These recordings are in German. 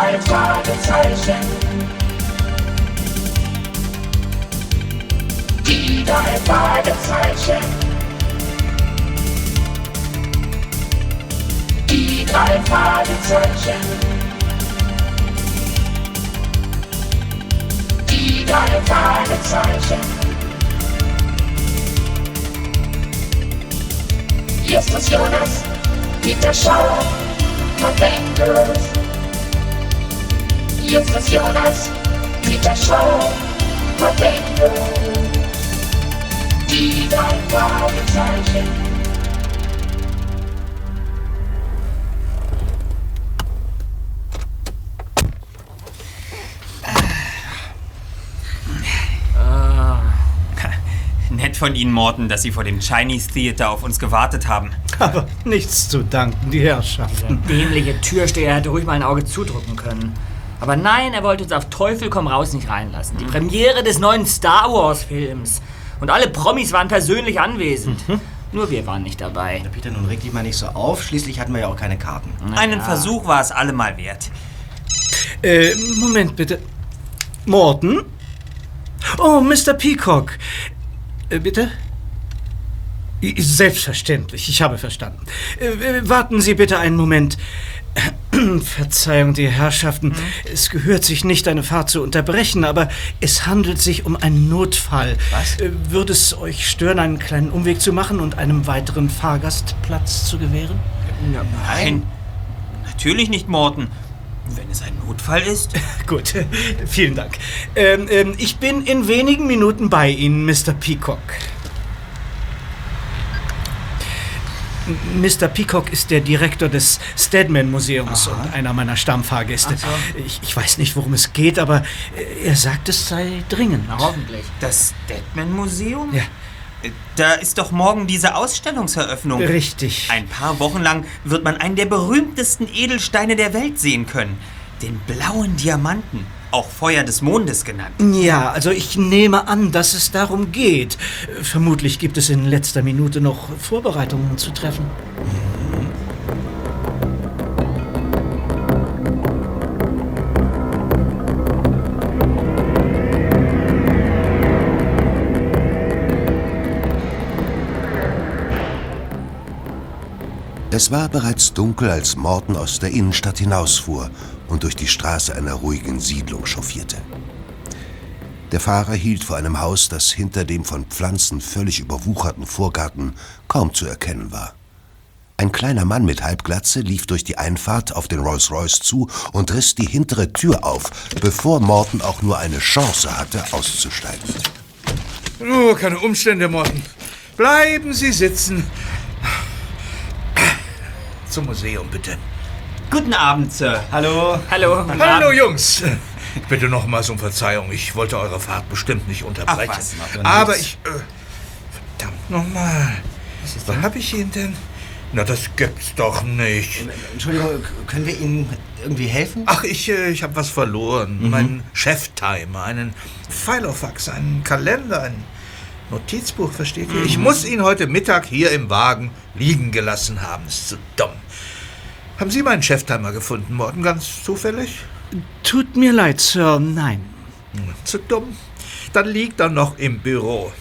drei Fragezeichen. Die drei Fragezeichen. Die drei Fragezeichen. Die drei Fragezeichen. Hier ist das Jonas, Peter Schauer und Jonas, Peter Schauer und Bengals. Die drei Fragezeichen. Nett von Ihnen, Morton, dass Sie vor dem Chinese Theater auf uns gewartet haben. Aber nichts zu danken, die Herrschaften. Dämliche Türsteher hätte ruhig mal ein Auge zudrücken können. Aber nein, er wollte uns auf Teufel komm raus nicht reinlassen. Die Premiere des neuen Star Wars Films. Und alle Promis waren persönlich anwesend. Nur wir waren nicht dabei. Peter, nun reg dich mal nicht so auf. Schließlich hatten wir ja auch keine Karten. Einen Versuch war es allemal wert. Äh, Moment bitte. Morton? Oh, Mr. Peacock. Äh, bitte? Selbstverständlich, ich habe verstanden. Äh, äh, warten Sie bitte einen Moment. Verzeihung, die Herrschaften. Es gehört sich nicht, eine Fahrt zu unterbrechen, aber es handelt sich um einen Notfall. Was? Äh, Würde es euch stören, einen kleinen Umweg zu machen und einem weiteren Fahrgast Platz zu gewähren? Nein. Natürlich nicht, Morton. Wenn es ein Notfall ist. Gut, vielen Dank. Ähm, ähm, ich bin in wenigen Minuten bei Ihnen, Mr. Peacock. Mr. Peacock ist der Direktor des Stedman Museums und einer meiner Stammfahrgäste. Ich, ich weiß nicht, worum es geht, aber äh, er sagt, es sei dringend. Na, hoffentlich. Das Deadman Museum? Ja. Äh, Da ist doch morgen diese Ausstellungseröffnung. Richtig. Ein paar Wochen lang wird man einen der berühmtesten Edelsteine der Welt sehen können. Den blauen Diamanten, auch Feuer des Mondes genannt. Ja, also ich nehme an, dass es darum geht. Vermutlich gibt es in letzter Minute noch Vorbereitungen zu treffen. Es war bereits dunkel, als Morton aus der Innenstadt hinausfuhr und durch die Straße einer ruhigen Siedlung chauffierte. Der Fahrer hielt vor einem Haus, das hinter dem von Pflanzen völlig überwucherten Vorgarten kaum zu erkennen war. Ein kleiner Mann mit Halbglatze lief durch die Einfahrt auf den Rolls-Royce zu und riss die hintere Tür auf, bevor Morton auch nur eine Chance hatte, auszusteigen. Oh, keine Umstände, Morten. Bleiben Sie sitzen. Zum Museum, bitte. Guten Abend, Sir. Hallo. Hallo. Hallo, Jungs. Bitte nochmals um Verzeihung. Ich wollte eure Fahrt bestimmt nicht unterbrechen. Ach, was, Aber ich. Äh, verdammt nochmal. Was hab ich Ihnen denn? Na, das gibt's doch nicht. Entschuldigung, können wir Ihnen irgendwie helfen? Ach, ich, äh, ich habe was verloren. Meinen Cheftimer, einen Filofax, einen Kalender, ein Notizbuch, versteht ihr? Ich muss ihn heute Mittag hier im Wagen liegen gelassen haben. Ist zu dumm. Haben Sie meinen Cheftimer gefunden, Morten, ganz zufällig? Tut mir leid, Sir, nein. Hm, Zu dumm. Dann liegt er noch im Büro.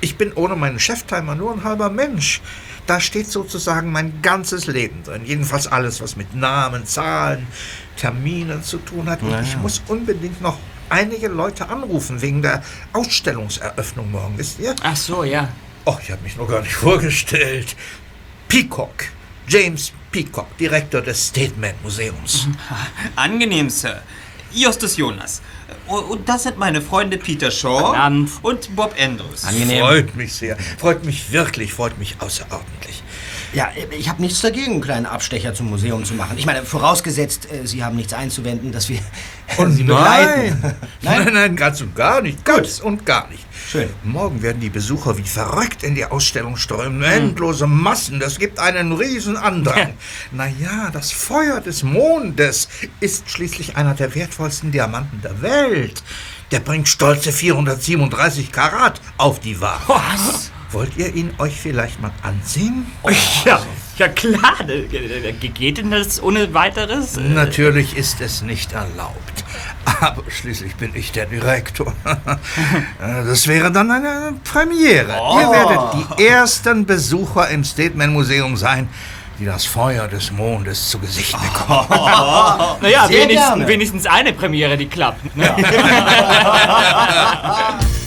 Ich bin ohne meinen Cheftimer nur ein halber Mensch. Da steht sozusagen mein ganzes Leben drin. Jedenfalls alles, was mit Namen, Zahlen, Terminen zu tun hat. Und ich muss unbedingt noch einige Leute anrufen wegen der Ausstellungseröffnung morgen, wisst ihr? Ach so, ja. Och, ich habe mich noch gar nicht vorgestellt. Peacock. James Peacock, Direktor des Stateman Museums. Angenehm, Sir. Justus Jonas. O- Und das sind meine Freunde Peter Shaw und Bob Andrews. Angenehm. Freut mich sehr. Freut mich wirklich, freut mich außerordentlich. Ja, ich habe nichts dagegen, einen kleinen Abstecher zum Museum zu machen. Ich meine, vorausgesetzt, äh, Sie haben nichts einzuwenden, dass wir Und Sie begleiten. nein. nein, nein, ganz und gar nicht. Ganz und gar nicht. Schön. Morgen werden die Besucher wie verrückt in die Ausstellung strömen. Endlose Massen. Das gibt einen riesen Andrang. Naja, das Feuer des Mondes ist schließlich einer der wertvollsten Diamanten der Welt. Der bringt stolze 437 Karat auf die Waage. Was? Wollt ihr ihn euch vielleicht mal ansehen? Ja, Ja klar, äh, äh, geht denn das ohne weiteres? Äh, Natürlich ist es nicht erlaubt. Aber schließlich bin ich der Direktor. Das wäre dann eine Premiere. Ihr werdet die ersten Besucher im Stateman Museum sein, die das Feuer des Mondes zu Gesicht bekommen. Naja, Sehr wenigstens, wenigstens eine Premiere, die klappt. Ne?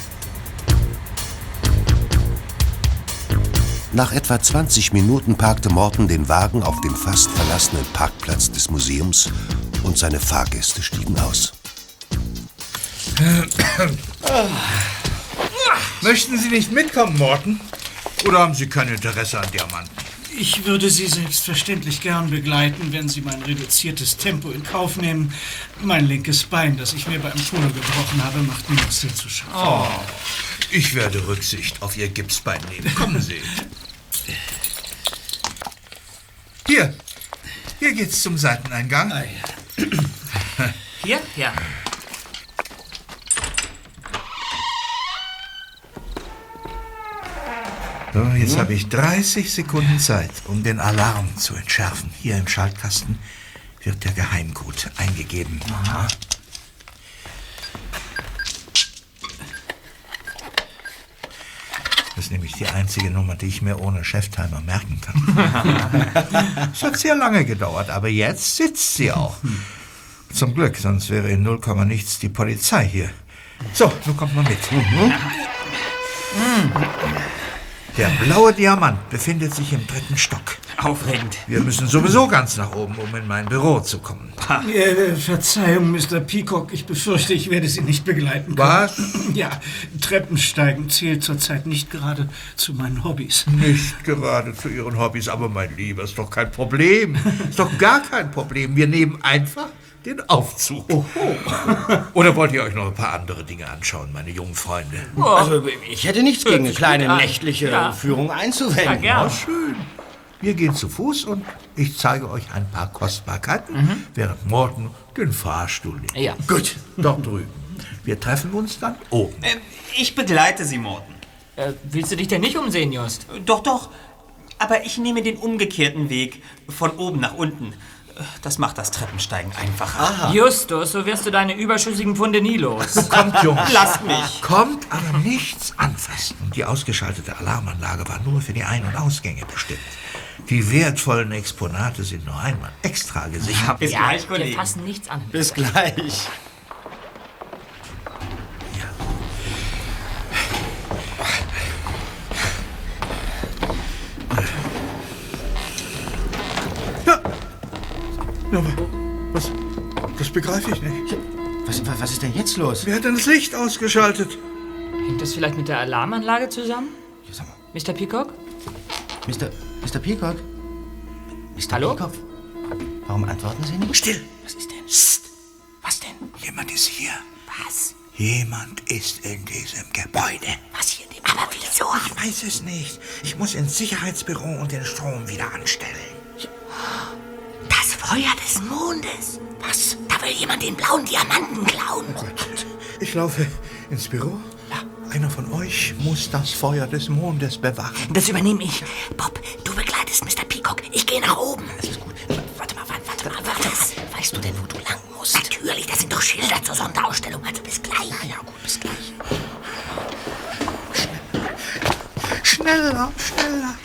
Nach etwa 20 Minuten parkte Morton den Wagen auf dem fast verlassenen Parkplatz des Museums und seine Fahrgäste stiegen aus. Möchten Sie nicht mitkommen, Morten? Oder haben Sie kein Interesse an Diamanten? Ich würde Sie selbstverständlich gern begleiten, wenn Sie mein reduziertes Tempo in Kauf nehmen. Mein linkes Bein, das ich mir beim Polo gebrochen habe, macht mir noch sehr zu schaffen. Ich werde Rücksicht auf Ihr Gipsbein nehmen. Kommen Sie. Hier. Hier geht's zum Seiteneingang. Hier? Ja. So, jetzt habe ich 30 Sekunden Zeit, um den Alarm zu entschärfen. Hier im Schaltkasten wird der Geheimcode eingegeben. Das ist nämlich die einzige Nummer, die ich mir ohne Cheftimer merken kann. Es hat sehr lange gedauert, aber jetzt sitzt sie auch. Zum Glück, sonst wäre in 0, nichts die Polizei hier. So, nun kommt mal mit. Der blaue Diamant befindet sich im dritten Stock. Aufregend. Wir müssen sowieso ganz nach oben, um in mein Büro zu kommen. Äh, Verzeihung, Mr. Peacock, ich befürchte, ich werde Sie nicht begleiten können. Was? Ja, Treppensteigen zählt zurzeit nicht gerade zu meinen Hobbys. Nicht gerade zu Ihren Hobbys, aber mein Lieber, ist doch kein Problem. Ist doch gar kein Problem. Wir nehmen einfach den Aufzug. Oder wollt ihr euch noch ein paar andere Dinge anschauen, meine jungen Freunde? Also, ich hätte nichts gegen eine kleine nächtliche Ja. Führung Ja, einzuwenden. gern. schön. Wir gehen zu Fuß und ich zeige euch ein paar Kostbarkeiten, während Morten den Fahrstuhl nimmt. Ja. Gut. Dort drüben. Wir treffen uns dann oben. Ähm, ich begleite Sie, Morten. Äh, willst du dich denn nicht umsehen, Just? Doch, doch. Aber ich nehme den umgekehrten Weg, von oben nach unten. Das macht das Treppensteigen einfacher. Justus, so wirst du deine überschüssigen Pfunde nie los. Kommt, Jungs. Lasst mich. Kommt aber nichts anfassen. Und die ausgeschaltete Alarmanlage war nur für die Ein- und Ausgänge bestimmt. Die wertvollen Exponate sind nur einmal extra gesichert. Bis ja, gleich, wir Kollege. fassen nichts an. Bis gleich. Ja, aber was? Das begreife ich nicht. Was, wa- was ist denn jetzt los? Wer hat denn das Licht ausgeschaltet? Hängt das vielleicht mit der Alarmanlage zusammen? Ja, sag mal, Mr. Peacock? Mr. Mr. Peacock? Mr. Hallo? Peacock? Warum antworten Sie nicht? Still! Was ist denn? Psst. Was denn? Jemand ist hier. Was? Jemand ist in diesem Gebäude. Was hier in dem... Aber wieso? Ich weiß es nicht. Ich muss ins Sicherheitsbüro und den Strom wieder anstellen. Das Feuer des Mondes. Was? Da will jemand den blauen Diamanten klauen. Ich laufe ins Büro. Einer von euch muss das Feuer des Mondes bewachen. Das übernehme ich. Bob, du begleitest Mr. Peacock. Ich gehe nach oben. Das ist gut. Warte mal, warte, warte mal, warte. Weißt du denn, wo du lang musst? Natürlich, das sind doch Schilder zur Sonderausstellung. Also bis gleich. Ja, ja, gut, bis gleich. Schneller, schneller.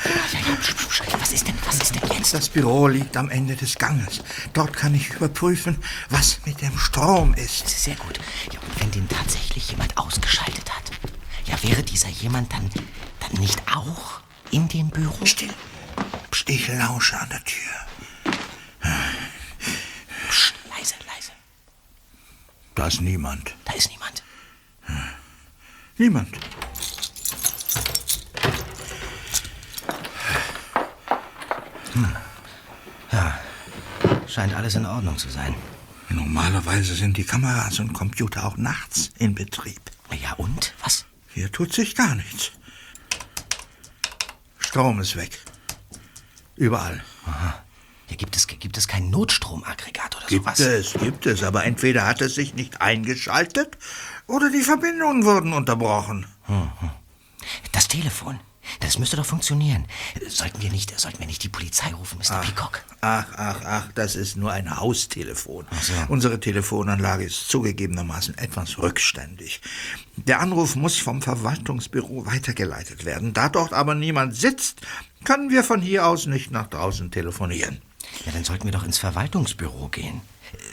Was ist denn, was ist denn jetzt? Das Büro liegt am Ende des Ganges. Dort kann ich überprüfen, was mit dem Strom ist. Sehr gut. Ja, und wenn den tatsächlich jemand ausgeschaltet hat, ja, wäre dieser jemand dann, dann nicht auch in dem Büro? Still. Psst, ich lausche an der Tür. Psst, leise, leise. Da ist niemand. Da ist niemand. Niemand. Scheint alles in Ordnung zu sein. Normalerweise sind die Kameras und Computer auch nachts in Betrieb. Ja, und? Was? Hier tut sich gar nichts. Strom ist weg. Überall. Ja, gibt es, gibt es kein Notstromaggregat oder Gibt sowas? es, gibt es, aber entweder hat es sich nicht eingeschaltet oder die Verbindungen wurden unterbrochen. Das Telefon. Das müsste doch funktionieren. Sollten wir nicht, sollten wir nicht die Polizei rufen, Mr. Peacock? Ach, ach, ach, das ist nur ein Haustelefon. Unsere Telefonanlage ist zugegebenermaßen etwas rückständig. Der Anruf muss vom Verwaltungsbüro weitergeleitet werden. Da dort aber niemand sitzt, können wir von hier aus nicht nach draußen telefonieren. Ja, dann sollten wir doch ins Verwaltungsbüro gehen.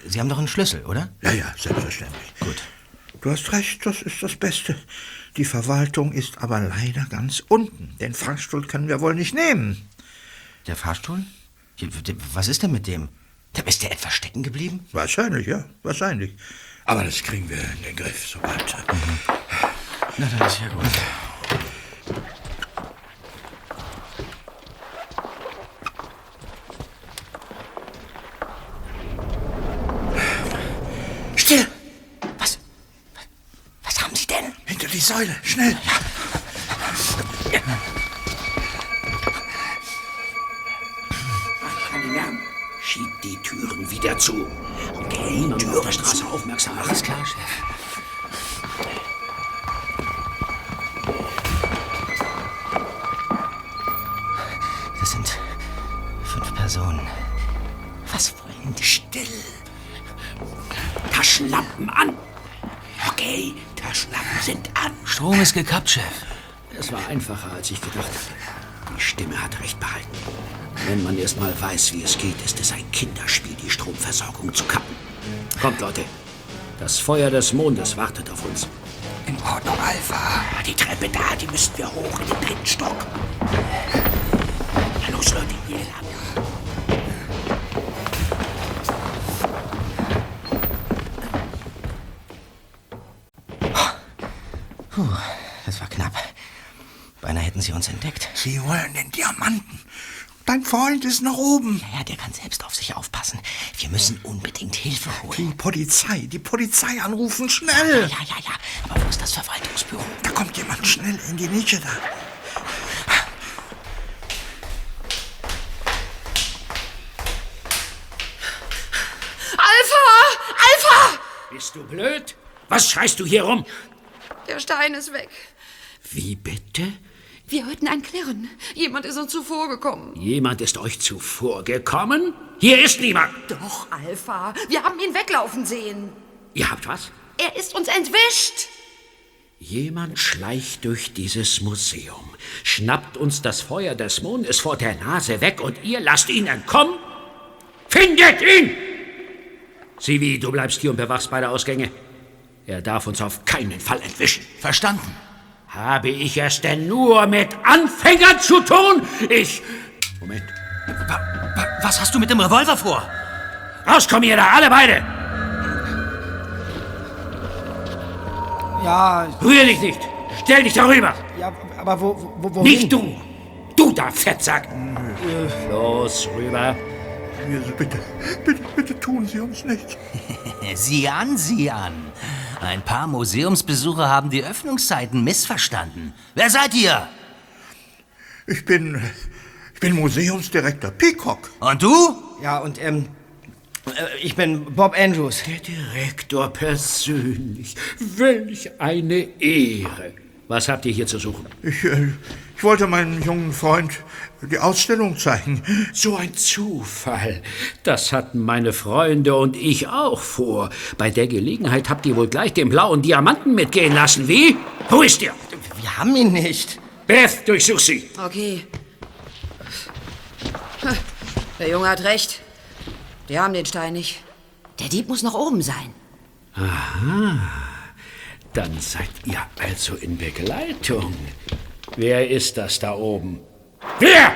Sie haben doch einen Schlüssel, oder? Ja, ja, selbstverständlich. Gut. Du hast recht, das ist das Beste. Die Verwaltung ist aber leider ganz unten. Den Fahrstuhl können wir wohl nicht nehmen. Der Fahrstuhl? Was ist denn mit dem? Da ist der etwa stecken geblieben? Wahrscheinlich, ja, wahrscheinlich. Aber das kriegen wir in den Griff, sobald. Na, dann ist ja gut. Still! Was? Was haben Sie denn? Hinter die Säule, schnell! Schieb die Türen wieder zu. Okay, Türen Straße aufmerksam. Alles klar, Chef. Strom ist gekappt, Chef. Es war einfacher, als ich gedacht hatte. Die Stimme hat recht behalten. Wenn man erst mal weiß, wie es geht, ist es ein Kinderspiel, die Stromversorgung zu kappen. Kommt, Leute. Das Feuer des Mondes wartet auf uns. In Ordnung, Alpha. Die Treppe da, die müssen wir hoch in den dritten Stock. Diamanten. Dein Freund ist nach oben. Ja, der kann selbst auf sich aufpassen. Wir müssen unbedingt Hilfe Die holen. Polizei, die Polizei anrufen, schnell! Ja, ja, ja. Aber wo ist das Verwaltungsbüro? Da kommt jemand schnell in die Nische da. Alpha! Alpha! Bist du blöd? Was schreist du hier rum? Der Stein ist weg. Wie bitte? Wir hörten ein Klirren. Jemand ist uns zuvorgekommen. Jemand ist euch zuvorgekommen? Hier ist niemand. Doch, Alpha. Wir haben ihn weglaufen sehen. Ihr habt was? Er ist uns entwischt. Jemand schleicht durch dieses Museum, schnappt uns das Feuer des Mondes vor der Nase weg und ihr lasst ihn entkommen? Findet ihn! Sivi, du bleibst hier und bewachst beide Ausgänge. Er darf uns auf keinen Fall entwischen. Verstanden. Habe ich es denn nur mit Anfängern zu tun? Ich. Moment. Was hast du mit dem Revolver vor? Rauskommen ihr da, alle beide! Ja, Rühr dich nicht! Stell dich darüber! ja, aber wo, wo, wo Nicht du! Du da, Fettsack! Los, rüber! Bitte, bitte, bitte tun Sie uns nichts. Sieh an, sieh an. Ein paar Museumsbesucher haben die Öffnungszeiten missverstanden. Wer seid ihr? Ich bin. Ich bin Museumsdirektor Peacock. Und du? Ja, und ähm, äh, ich bin Bob Andrews. Der Direktor persönlich. Welch eine Ehre! Was habt ihr hier zu suchen? Ich, äh, ich wollte meinem jungen Freund die Ausstellung zeigen. So ein Zufall. Das hatten meine Freunde und ich auch vor. Bei der Gelegenheit habt ihr wohl gleich den blauen Diamanten mitgehen lassen, wie? Wo ist der? Wir haben ihn nicht. Beth, durchsuch sie. Okay. Der Junge hat recht. Die haben den Stein nicht. Der Dieb muss noch oben sein. Dann seid ihr also in Begleitung. Wer ist das da oben? Wer?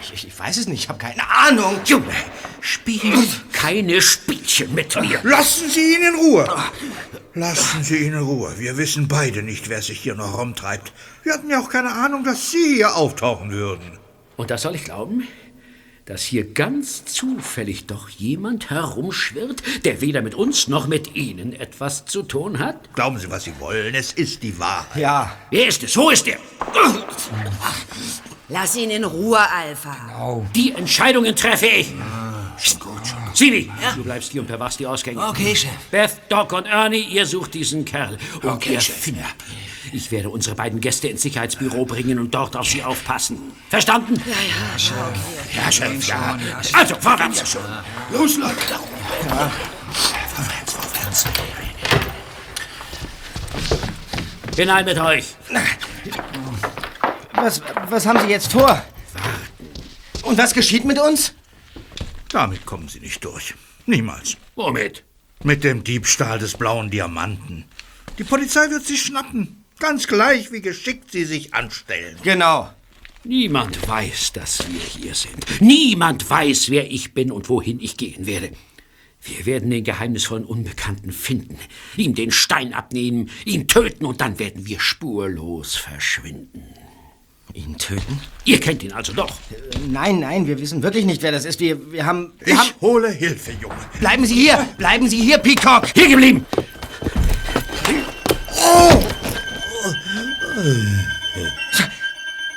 Ich, ich, ich weiß es nicht, ich habe keine Ahnung. Junge, spielt keine Spielchen mit mir. Lassen Sie ihn in Ruhe. Lassen Sie ihn in Ruhe. Wir wissen beide nicht, wer sich hier noch rumtreibt. Wir hatten ja auch keine Ahnung, dass Sie hier auftauchen würden. Und das soll ich glauben? Dass hier ganz zufällig doch jemand herumschwirrt, der weder mit uns noch mit Ihnen etwas zu tun hat? Glauben Sie, was Sie wollen. Es ist die Wahrheit. Ja, Wer ist es? Wo ist er? Lass ihn in Ruhe, Alpha. Die Entscheidungen treffe ich. Sibi, du bleibst hier und bewachst die Ausgänge. Okay, Chef. Beth, Doc und Ernie, ihr sucht diesen Kerl. Und Okay, ihr Chef. findet ihn. Ich werde unsere beiden Gäste ins Sicherheitsbüro bringen und dort auf sie aufpassen. Verstanden? Ja, ja, schon okay. Ja, Chef, ja. Also, vorwärts. Los, Leute. Ja. Vorwärts, vorwärts. Hinein mit euch. Was, was haben Sie jetzt vor? Und was geschieht mit uns? Damit kommen Sie nicht durch. Niemals. Womit? Mit dem Diebstahl des blauen Diamanten. Die Polizei wird Sie schnappen. Ganz gleich, wie geschickt Sie sich anstellen. Genau. Niemand weiß, dass wir hier sind. Niemand weiß, wer ich bin und wohin ich gehen werde. Wir werden den geheimnisvollen Unbekannten finden, ihm den Stein abnehmen, ihn töten und dann werden wir spurlos verschwinden. Ihn töten? Ihr kennt ihn also doch. Äh, nein, nein, wir wissen wirklich nicht, wer das ist. Wir, wir haben. Wir ich haben... hole Hilfe, Junge. Bleiben Sie hier! Bleiben Sie hier, Peacock! Hier geblieben! Oh!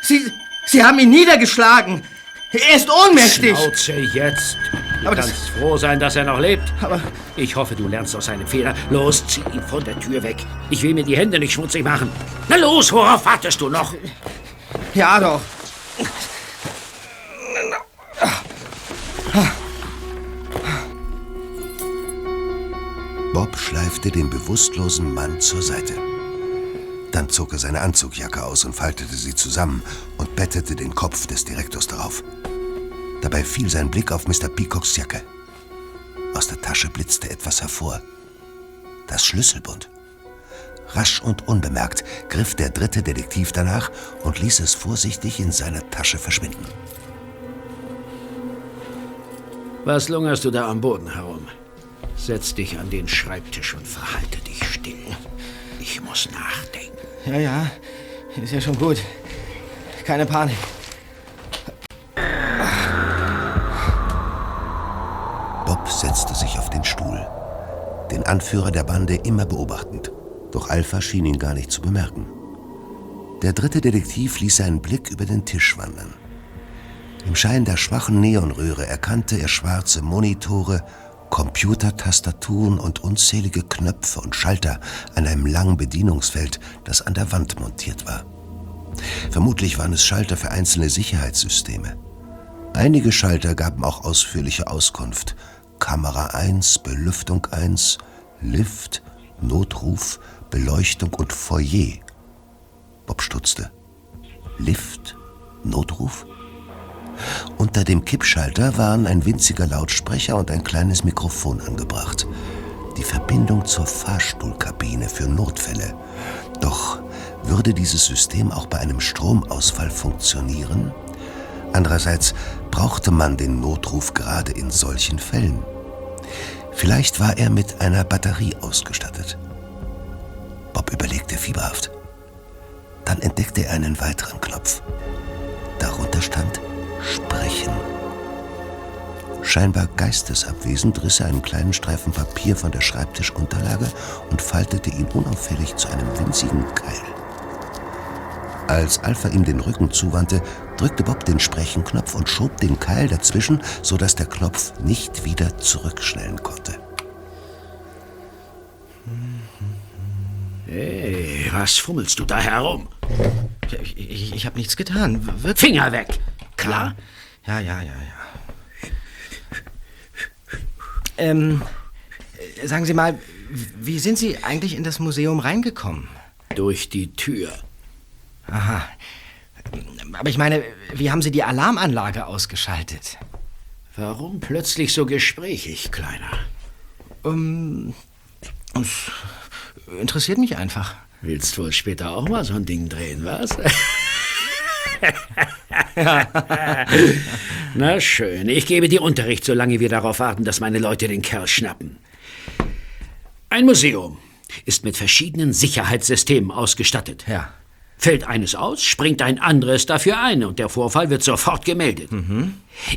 Sie, Sie haben ihn niedergeschlagen! Er ist ohnmächtig! Schnauze jetzt! Du Aber kannst froh sein, dass er noch lebt. Aber Ich hoffe, du lernst aus seinem Fehler. Los, zieh ihn von der Tür weg. Ich will mir die Hände nicht schmutzig machen. Na los, worauf wartest du noch? Ja, doch. Bob schleifte den bewusstlosen Mann zur Seite. Dann zog er seine Anzugjacke aus und faltete sie zusammen und bettete den Kopf des Direktors darauf. Dabei fiel sein Blick auf Mr. Peacocks Jacke. Aus der Tasche blitzte etwas hervor. Das Schlüsselbund. Rasch und unbemerkt griff der dritte Detektiv danach und ließ es vorsichtig in seiner Tasche verschwinden. Was lungerst du da am Boden herum? Setz dich an den Schreibtisch und verhalte dich still. Ich muss nachdenken. Ja, ja. Ist ja schon gut. Keine Panik. Bob setzte sich auf den Stuhl, den Anführer der Bande immer beobachtend. Doch Alpha schien ihn gar nicht zu bemerken. Der dritte Detektiv ließ seinen Blick über den Tisch wandern. Im Schein der schwachen Neonröhre erkannte er schwarze Monitore, Computertastaturen und unzählige Knöpfe und Schalter an einem langen Bedienungsfeld, das an der Wand montiert war. Vermutlich waren es Schalter für einzelne Sicherheitssysteme. Einige Schalter gaben auch ausführliche Auskunft. Kamera 1, Belüftung 1, Lift, Notruf, Beleuchtung und Foyer. Bob stutzte. Lift? Notruf? Unter dem Kippschalter waren ein winziger Lautsprecher und ein kleines Mikrofon angebracht. Die Verbindung zur Fahrstuhlkabine für Notfälle. Doch würde dieses System auch bei einem Stromausfall funktionieren? Andererseits brauchte man den Notruf gerade in solchen Fällen. Vielleicht war er mit einer Batterie ausgestattet. Bob überlegte fieberhaft. Dann entdeckte er einen weiteren Knopf. Darunter stand Sprechen. Scheinbar geistesabwesend riss er einen kleinen Streifen Papier von der Schreibtischunterlage und faltete ihn unauffällig zu einem winzigen Keil. Als Alpha ihm den Rücken zuwandte, drückte Bob den Sprechenknopf und schob den Keil dazwischen, sodass der Knopf nicht wieder zurückschnellen konnte. Hey, was fummelst du da herum? Ich, ich, ich habe nichts getan. Wirklich. Finger weg! Klar? Ja, ja, ja, ja. Ähm, äh, sagen Sie mal, wie sind Sie eigentlich in das Museum reingekommen? Durch die Tür. Aha. Aber ich meine, wie haben Sie die Alarmanlage ausgeschaltet? Warum plötzlich so gesprächig, Kleiner? Ähm, es interessiert mich einfach. Willst wohl später auch mal so ein Ding drehen, was? Na schön, ich gebe dir Unterricht, solange wir darauf warten, dass meine Leute den Kerl schnappen. Ein Museum ist mit verschiedenen Sicherheitssystemen ausgestattet. Ja. Fällt eines aus, springt ein anderes dafür ein und der Vorfall wird sofort gemeldet.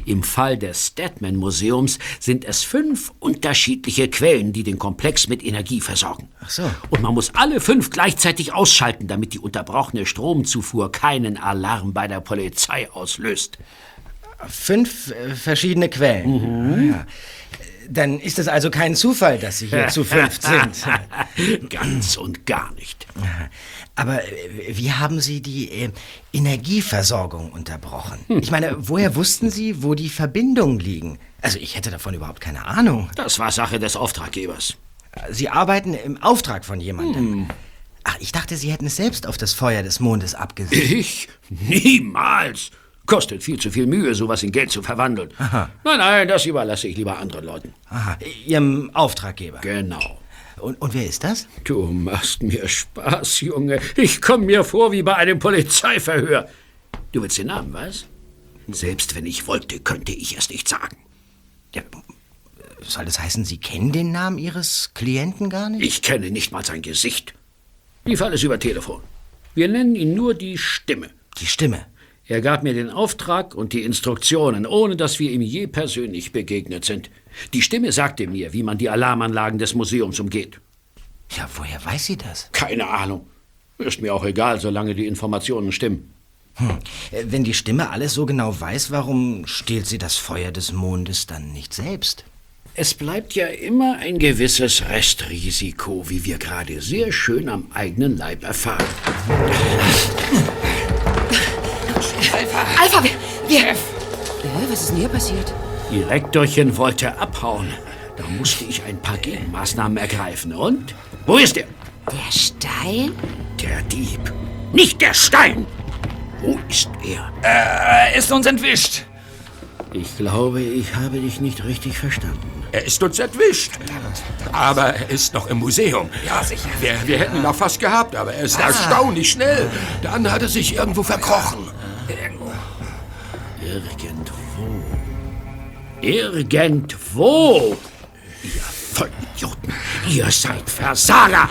Im Fall des Statman Museums sind es fünf unterschiedliche Quellen, die den Komplex mit Energie versorgen. Ach so. Und man muss alle fünf gleichzeitig ausschalten, damit die unterbrochene Stromzufuhr keinen Alarm bei der Polizei auslöst. Fünf äh, verschiedene Quellen. Mhm. Ja. Dann ist es also kein Zufall, dass Sie hier zu fünft sind. Ganz und gar nicht. Aber äh, wie haben Sie die äh, Energieversorgung unterbrochen? Ich meine, woher wussten Sie, wo die Verbindungen liegen? Also ich hätte davon überhaupt keine Ahnung. Das war Sache des Auftraggebers. Sie arbeiten im Auftrag von jemandem. Ach, ich dachte, Sie hätten es selbst auf das Feuer des Mondes abgesehen. Ich? Niemals. Kostet viel zu viel Mühe, sowas in Geld zu verwandeln. Aha. Nein, nein, das überlasse ich lieber anderen Leuten. Aha, Ihrem Auftraggeber. Genau. Und, und wer ist das? Du machst mir Spaß, Junge. Ich komme mir vor wie bei einem Polizeiverhör. Du willst den Namen, was? Selbst wenn ich wollte, könnte ich es nicht sagen. Ja, soll das heißen, Sie kennen den Namen Ihres Klienten gar nicht? Ich kenne nicht mal sein Gesicht. Lief alles über Telefon. Wir nennen ihn nur die Stimme. Die Stimme? Er gab mir den Auftrag und die Instruktionen, ohne dass wir ihm je persönlich begegnet sind. Die Stimme sagte mir, wie man die Alarmanlagen des Museums umgeht. Ja, woher weiß sie das? Keine Ahnung. Ist mir auch egal, solange die Informationen stimmen. Hm. Äh, Wenn die Stimme alles so genau weiß, warum stiehlt sie das Feuer des Mondes dann nicht selbst? Es bleibt ja immer ein gewisses Restrisiko, wie wir gerade sehr schön am eigenen Leib erfahren. Alpha! Alpha, wir... wir Chef! was ist denn hier passiert? Die Rektorchen wollte abhauen. Da musste ich ein paar Gegenmaßnahmen ergreifen. Und? Wo ist er? Der Stein? Der Dieb. Nicht der Stein! Wo ist er? Er ist uns entwischt. Ich glaube, ich habe dich nicht richtig verstanden. Er ist uns entwischt. Aber er ist noch im Museum. Ja, sicher. Wir, wir hätten ihn noch fast gehabt, aber er ist erstaunlich schnell. Dann hat er sich irgendwo verkrochen. Irgendwo. Irgendwo! Ihr Vollidioten! Ihr seid Versager!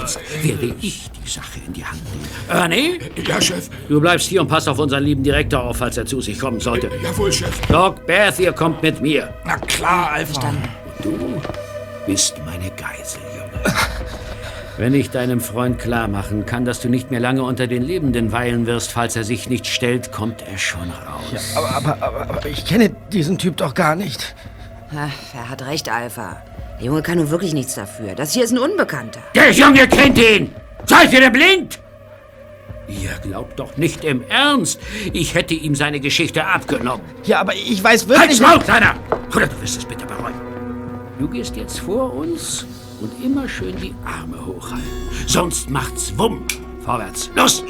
Jetzt werde ich die Sache in die Hand nehmen. Ernie? Ja, Chef. Du bleibst hier und passt auf unseren lieben Direktor auf, falls er zu sich kommen sollte. Jawohl, Chef. Doc, Beth, ihr kommt mit mir. Na klar, Alpha. Und du bist meine Geisel, Junge. Wenn ich deinem Freund klar machen kann, dass du nicht mehr lange unter den Lebenden weilen wirst, falls er sich nicht stellt, kommt er schon raus. Aber, aber, aber, aber ich kenne diesen Typ doch gar nicht. Ach, er hat recht, Alpha. Der Junge kann nun wirklich nichts dafür. Das hier ist ein Unbekannter. Der Junge kennt ihn! Seid ihr denn blind? Ihr glaubt doch nicht im Ernst, ich hätte ihm seine Geschichte abgenommen. Ja, aber ich weiß Halt's wirklich Maul, Kleiner! Oder du wirst es bitte bereuen. Du gehst jetzt vor uns und immer schön die Arme hochhalten. Sonst macht's Wumm. Vorwärts. Los!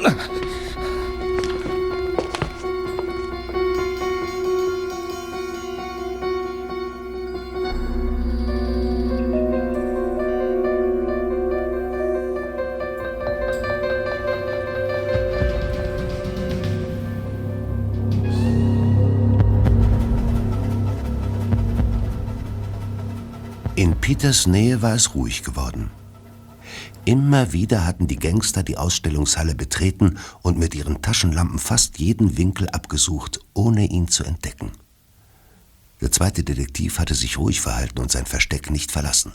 Peters Nähe war es ruhig geworden. Immer wieder hatten die Gangster die Ausstellungshalle betreten und mit ihren Taschenlampen fast jeden Winkel abgesucht, ohne ihn zu entdecken. Der zweite Detektiv hatte sich ruhig verhalten und sein Versteck nicht verlassen.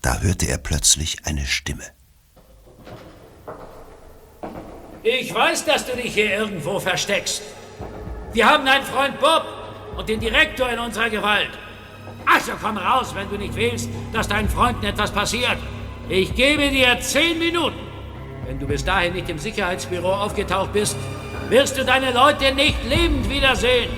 Da hörte er plötzlich eine Stimme. Ich weiß, dass du dich hier irgendwo versteckst. Wir haben deinen Freund Bob und den Direktor in unserer Gewalt. Also komm raus, wenn du nicht willst, dass deinen Freunden etwas passiert. Ich gebe dir zehn Minuten. Wenn du bis dahin nicht im Sicherheitsbüro aufgetaucht bist, wirst du deine Leute nicht lebend wiedersehen.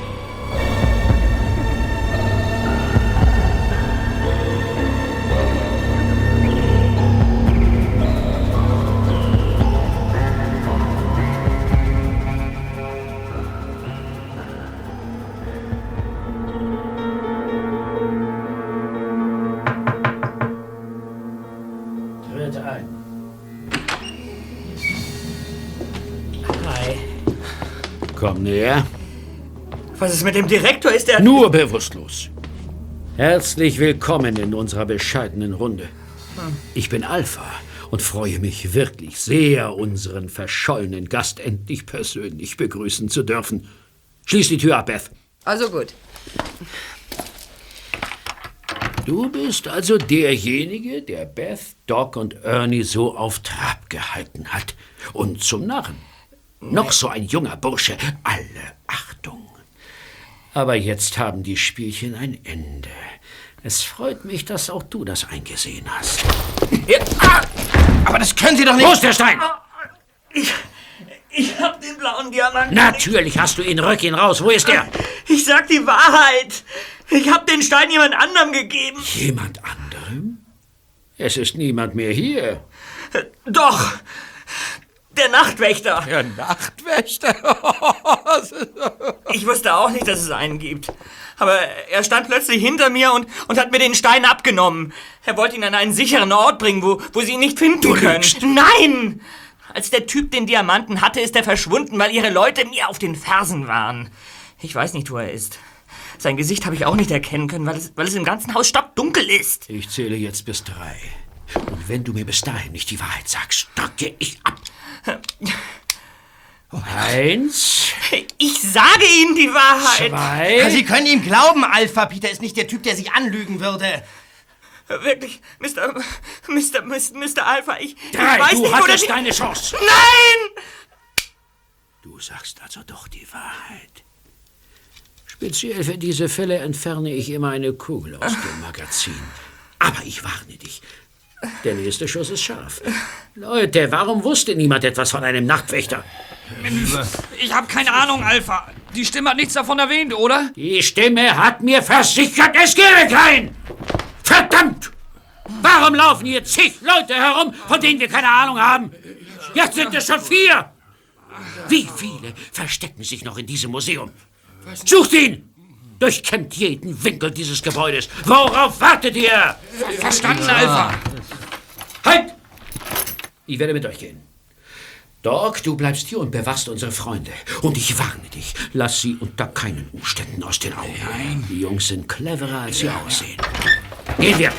Näher. Was ist mit dem Direktor? Ist er... Nur bewusstlos. Herzlich willkommen in unserer bescheidenen Runde. Ich bin Alpha und freue mich wirklich sehr, unseren verschollenen Gast endlich persönlich begrüßen zu dürfen. Schließ die Tür ab, Beth. Also gut. Du bist also derjenige, der Beth, Doc und Ernie so auf Trab gehalten hat. Und zum Narren. Noch so ein junger Bursche. Alle Achtung. Aber jetzt haben die Spielchen ein Ende. Es freut mich, dass auch du das eingesehen hast. Aber das können Sie doch nicht. Wo ist der Stein? Ich, ich hab den blauen Diamanten. Natürlich hast du ihn. Rück ihn raus. Wo ist der? Ich sag die Wahrheit. Ich hab den Stein jemand anderem gegeben. Jemand anderem? Es ist niemand mehr hier. Doch. Der Nachtwächter. Der Nachtwächter? ich wusste auch nicht, dass es einen gibt. Aber er stand plötzlich hinter mir und, und hat mir den Stein abgenommen. Er wollte ihn an einen sicheren Ort bringen, wo, wo sie ihn nicht finden Du können. lügst. Nein! Als der Typ den Diamanten hatte, ist er verschwunden, weil ihre Leute mir auf den Fersen waren. Ich weiß nicht, wo er ist. Sein Gesicht habe ich auch nicht erkennen können, weil es, weil es im ganzen Haus stockdunkel ist. Ich zähle jetzt bis drei. Und wenn du mir bis dahin nicht die Wahrheit sagst, stocke ich ab. Eins, Ich sage Ihnen die Wahrheit. zwei. Sie können ihm glauben, Alpha. Peter ist nicht der Typ, der sich anlügen würde. Wirklich, Mr. Mr. Mr. Mr. Alpha, ich, ich Drei, weiß du nicht, wo hattest deine Chance. Nein! Du sagst also doch die Wahrheit. Speziell für diese Fälle entferne ich immer eine Kugel aus dem Magazin. Aber ich warne dich. Der nächste Schuss ist scharf. Leute, warum wusste niemand etwas von einem Nachtwächter? Ich habe keine Ahnung, Alpha. Die Stimme hat nichts davon erwähnt, oder? Die Stimme hat mir versichert, es gäbe keinen! Verdammt! Warum laufen hier zig Leute herum, von denen wir keine Ahnung haben? Jetzt sind es schon vier! Wie viele verstecken sich noch in diesem Museum? Sucht ihn! Durchkämmt jeden Winkel dieses Gebäudes. Worauf wartet ihr? Verstanden, Alpha. Halt! Ich werde mit euch gehen. Doc, du bleibst hier und bewachst unsere Freunde. Und ich warne dich, lass sie unter keinen Umständen aus den Augen. Die Jungs sind cleverer, als sie aussehen. Gehen wir.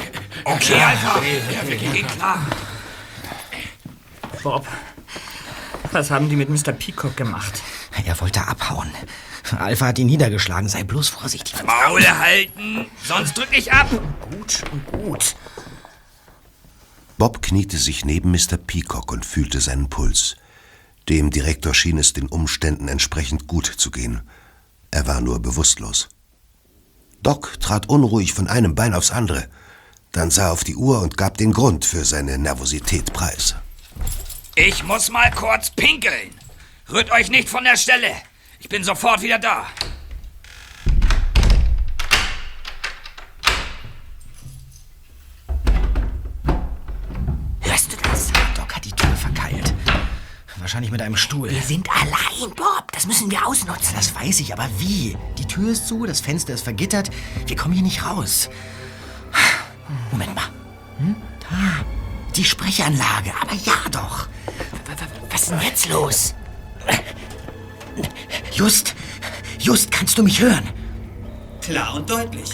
Okay, Alpha. Ja, wir gehen klar. Bob, was haben die mit Mr. Peacock gemacht? Er wollte abhauen. Alpha hat ihn niedergeschlagen. Sei bloß vorsichtig. Maul halten, sonst drück ich ab. Gut, gut. Bob kniete sich neben Mr. Peacock und fühlte seinen Puls. Dem Direktor schien es den Umständen entsprechend gut zu gehen. Er war nur bewusstlos. Doc trat unruhig von einem Bein aufs andere, dann sah auf die Uhr und gab den Grund für seine Nervosität preis. Ich muss mal kurz pinkeln. Rührt euch nicht von der Stelle. Ich bin sofort wieder da. Hörst du das? Doc hat die Tür verkeilt. Wahrscheinlich mit einem Stuhl. Wir sind allein, Bob. Das müssen wir ausnutzen. Das weiß ich, aber wie? Die Tür ist zu, das Fenster ist vergittert. Wir kommen hier nicht raus. Moment mal. Hm? Da. Die Sprechanlage. Aber ja doch. Was ist denn jetzt los? Just. Just, kannst du mich hören? Klar und deutlich.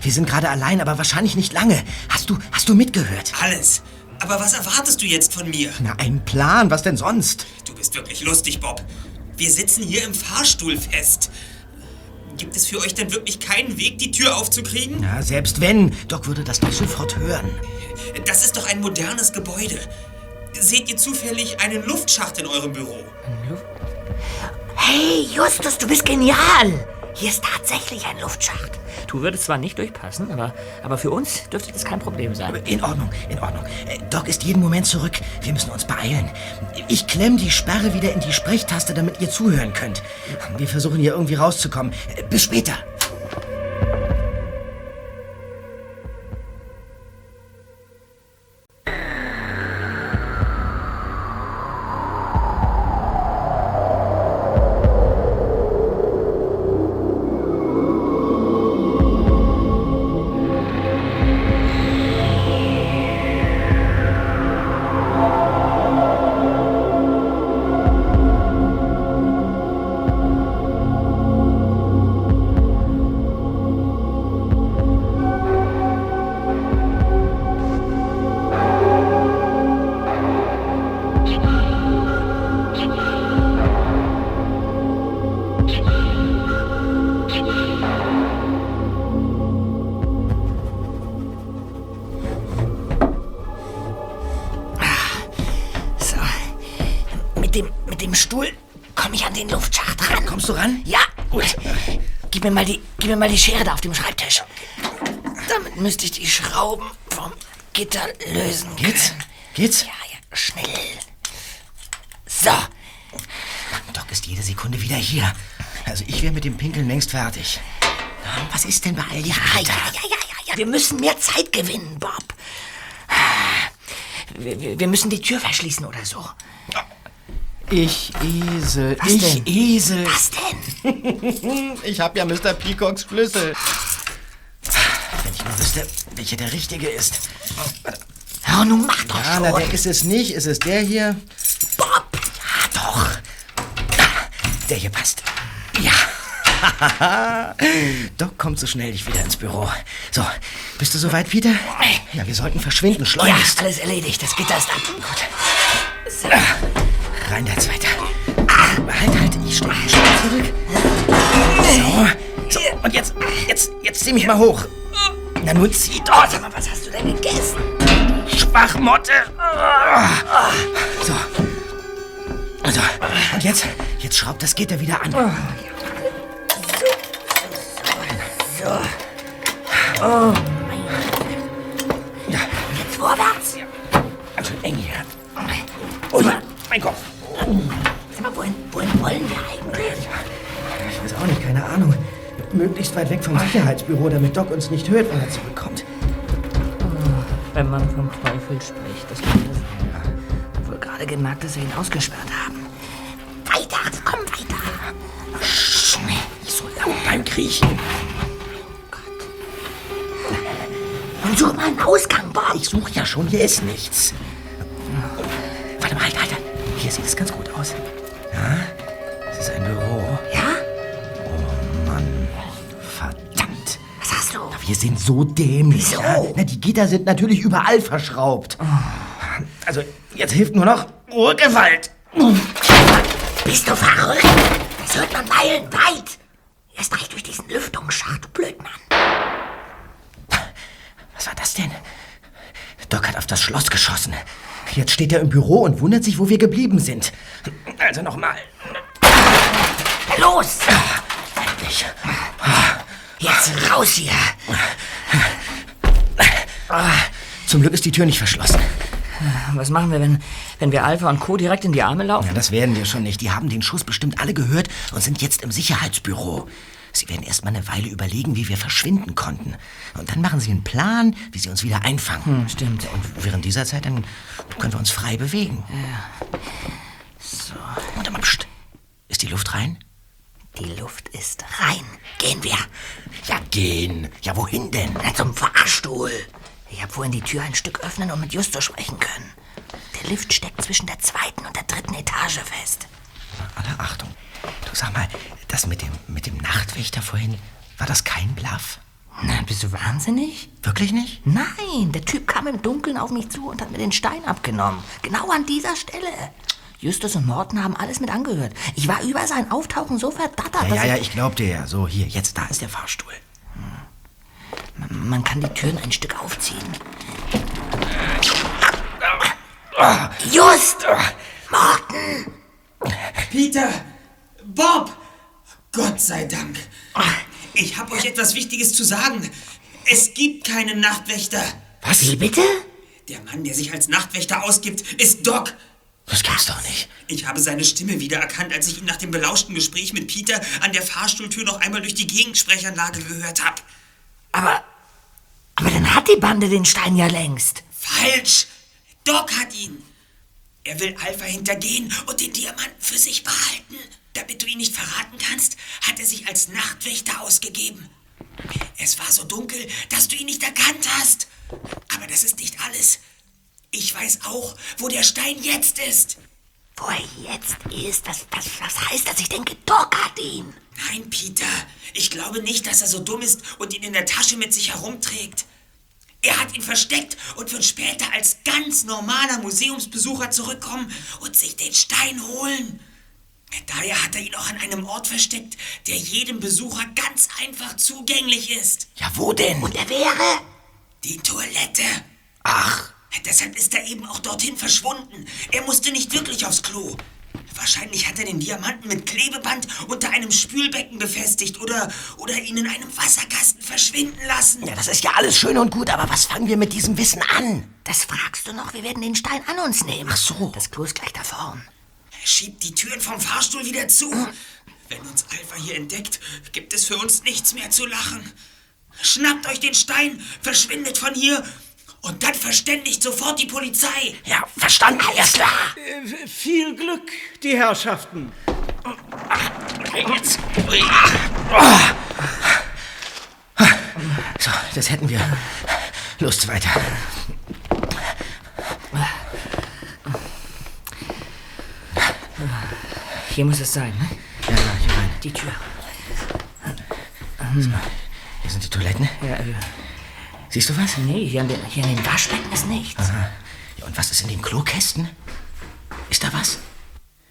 Wir sind gerade allein, aber wahrscheinlich nicht lange. Hast du, hast du mitgehört? Alles. Aber was erwartest du jetzt von mir? Na, ein Plan. Was denn sonst? Du bist wirklich lustig, Bob. Wir sitzen hier im Fahrstuhl fest. Gibt es für euch denn wirklich keinen Weg, die Tür aufzukriegen? Ja, selbst wenn. Doc würde das doch sofort hören. Das ist doch ein modernes Gebäude. Seht ihr zufällig einen Luftschacht in eurem Büro? Hey, Justus, du bist genial. Hier ist tatsächlich ein Luftschacht. Du würdest zwar nicht durchpassen, aber, aber für uns dürfte das kein Problem sein. In Ordnung, in Ordnung. Äh, Doc ist jeden Moment zurück. Wir müssen uns beeilen. Ich klemm die Sperre wieder in die Sprechtaste, damit ihr zuhören könnt. Wir versuchen hier irgendwie rauszukommen. Äh, Bis später. Mir mal die, gib mir mal die Schere da auf dem Schreibtisch. Damit müsste ich die Schrauben vom Gitter lösen Geht's? können. Geht's? Ja, ja, schnell. So. Doc ist jede Sekunde wieder hier. Also ich wäre mit dem Pinkeln längst fertig. Was ist denn bei all Ja, die ja, ja, ja, ja, ja. Wir müssen mehr Zeit gewinnen, Bob. Wir, wir, wir müssen die Tür verschließen oder so. Ich Esel, Was ich denn? Esel. Was denn? Ich hab ja Mr. Peacocks Schlüssel. Wenn ich nur wüsste, welcher der richtige ist. Oh, nun mach doch Ja, schon. na, der ist es nicht. Ist es der hier? Bob! Ja, doch. Der hier passt. Ja. Doc kommt so schnell nicht wieder ins Büro. So, bist du soweit, Peter? Ja, wir sollten verschwinden, Ja, schleunigst. alles erledigt. Das Gitter ist ab. So. Rein der Zweite. Zieh mich mal hoch. Na nun, zieh Oh, doch. sag mal, was hast du denn gegessen? Schwachmotte. So. So, und jetzt, jetzt schraubt das Gitter wieder an. Jetzt vorwärts. Also eng hier. Ui, mein Kopf. Sag mal, wohin, wohin wollen wir eigentlich? Ich weiß auch nicht, keine Ahnung. Möglichst weit weg vom Sicherheitsbüro, damit Doc uns nicht hört, wenn er zurückkommt. Wenn man vom Teufel spricht, das kann das sein. Wohl gerade gemerkt, dass wir ihn ausgesperrt haben. Weiter, komm weiter. Schnell, Nicht so laut beim Kriechen. Und such mal einen Ausgang, Bob. Ich suche ja schon, hier ist nichts. Warte mal, halt, halt. Hier sieht es ganz gut aus. Ja, Wir sind so dämlich. Wieso? Na, die Gitter sind natürlich überall verschraubt. Also, jetzt hilft nur noch Ruhegewalt. Bist du verrückt? Das hört man meilenweit. Erst recht durch diesen Lüftungsschacht, du Blödmann. Was war das denn? Doc hat auf das Schloss geschossen. Jetzt steht er im Büro und wundert sich, wo wir geblieben sind. Also nochmal. Los! Endlich. Jetzt raus hier. Zum Glück ist die Tür nicht verschlossen. Was machen wir, wenn, wenn wir Alpha und Co. direkt in die Arme laufen? Ja, das werden wir schon nicht. Die haben den Schuss bestimmt alle gehört und sind jetzt im Sicherheitsbüro. Sie werden erst mal eine Weile überlegen, wie wir verschwinden konnten. Und dann machen sie einen Plan, wie sie uns wieder einfangen. Hm, stimmt. Und während dieser Zeit dann können wir uns frei bewegen. Ja. So. Und mal, pst. Ist die Luft rein? Die Luft ist rein. Gehen wir. Ja, gehen. Ja, wohin denn? Na, zum Fahrstuhl. Ich habe vorhin die Tür ein Stück öffnen und mit Justus sprechen können. Der Lift steckt zwischen der zweiten und der dritten Etage fest. Alle Achtung. Du sag mal, das mit dem, mit dem Nachtwächter vorhin, war das kein Bluff? Na, bist du wahnsinnig? Wirklich nicht? Nein, der Typ kam im Dunkeln auf mich zu und hat mir den Stein abgenommen. Genau an dieser Stelle. Justus und Morten haben alles mit angehört. Ich war über sein Auftauchen so verdattert, Ja, ja, ja, ich... ich glaub dir ja. So, hier, jetzt, da ist der Fahrstuhl. Man kann die Türen ein Stück aufziehen. Just! Morten! Peter! Bob! Gott sei Dank. Ich habe euch etwas Wichtiges zu sagen. Es gibt keinen Nachtwächter. Was? Wie bitte? Der Mann, der sich als Nachtwächter ausgibt, ist Doc. Das gibt's doch nicht. Ich habe seine Stimme wiedererkannt, als ich ihn nach dem belauschten Gespräch mit Peter an der Fahrstuhltür noch einmal durch die Gegensprechanlage gehört habe. Aber. Aber dann hat die Bande den Stein ja längst. Falsch! Doc hat ihn. Er will Alpha hintergehen und den Diamanten für sich behalten. Damit du ihn nicht verraten kannst, hat er sich als Nachtwächter ausgegeben. Es war so dunkel, dass du ihn nicht erkannt hast. Aber das ist nicht alles. Ich weiß auch, wo der Stein jetzt ist. Wo er jetzt ist, was, was, was heißt das? Ich denke, Doc hat ihn. Nein, Peter. Ich glaube nicht, dass er so dumm ist und ihn in der Tasche mit sich herumträgt. Er hat ihn versteckt und wird später als ganz normaler Museumsbesucher zurückkommen und sich den Stein holen. Daher hat er ihn auch an einem Ort versteckt, der jedem Besucher ganz einfach zugänglich ist. Ja, wo denn? Und er wäre? Die Toilette. Ach, Deshalb ist er eben auch dorthin verschwunden. Er musste nicht wirklich aufs Klo. Wahrscheinlich hat er den Diamanten mit Klebeband unter einem Spülbecken befestigt oder, oder ihn in einem Wasserkasten verschwinden lassen. Ja, das ist ja alles schön und gut, aber was fangen wir mit diesem Wissen an? Das fragst du noch. Wir werden den Stein an uns nehmen. Ach so. Das Klo ist gleich da vorn. Er schiebt die Türen vom Fahrstuhl wieder zu. Wenn uns Alpha hier entdeckt, gibt es für uns nichts mehr zu lachen. Schnappt euch den Stein, verschwindet von hier und dann verständigt sofort die Polizei. Ja, verstanden, alles klar. Äh, viel Glück, die Herrschaften. Jetzt. So, das hätten wir. Los, weiter. Hier muss es sein, ne? Ja, ja, hier rein. Die Tür. So, hier sind die Toiletten. Ja, äh, Siehst du was? nee, hier, an den, hier in den Waschbecken ist nichts. Aha. Ja, und was ist in den Klokästen? Ist da was?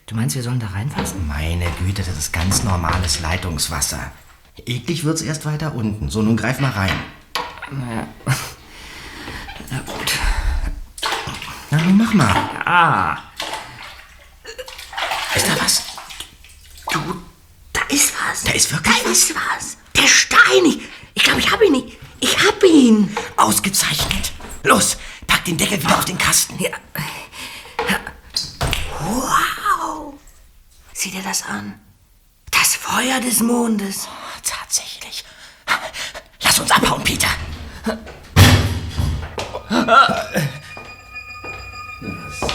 Du meinst, wir sollen da reinfassen? Meine Güte, das ist ganz normales Leitungswasser. Eklig wird's erst weiter unten. So, nun greif mal rein. Naja. Na gut. Na, nun mach mal. Ah, Ist da was? Du, da ist was. Da ist wirklich Da ist was. Der Stein. Ich, ich glaube, ich habe ihn nicht. Ich hab ihn. Ausgezeichnet. Los, pack den Deckel wieder auf den Kasten. Ja. Wow. Sieh dir das an. Das Feuer des Mondes. Oh, tatsächlich. Lass uns abhauen, Peter.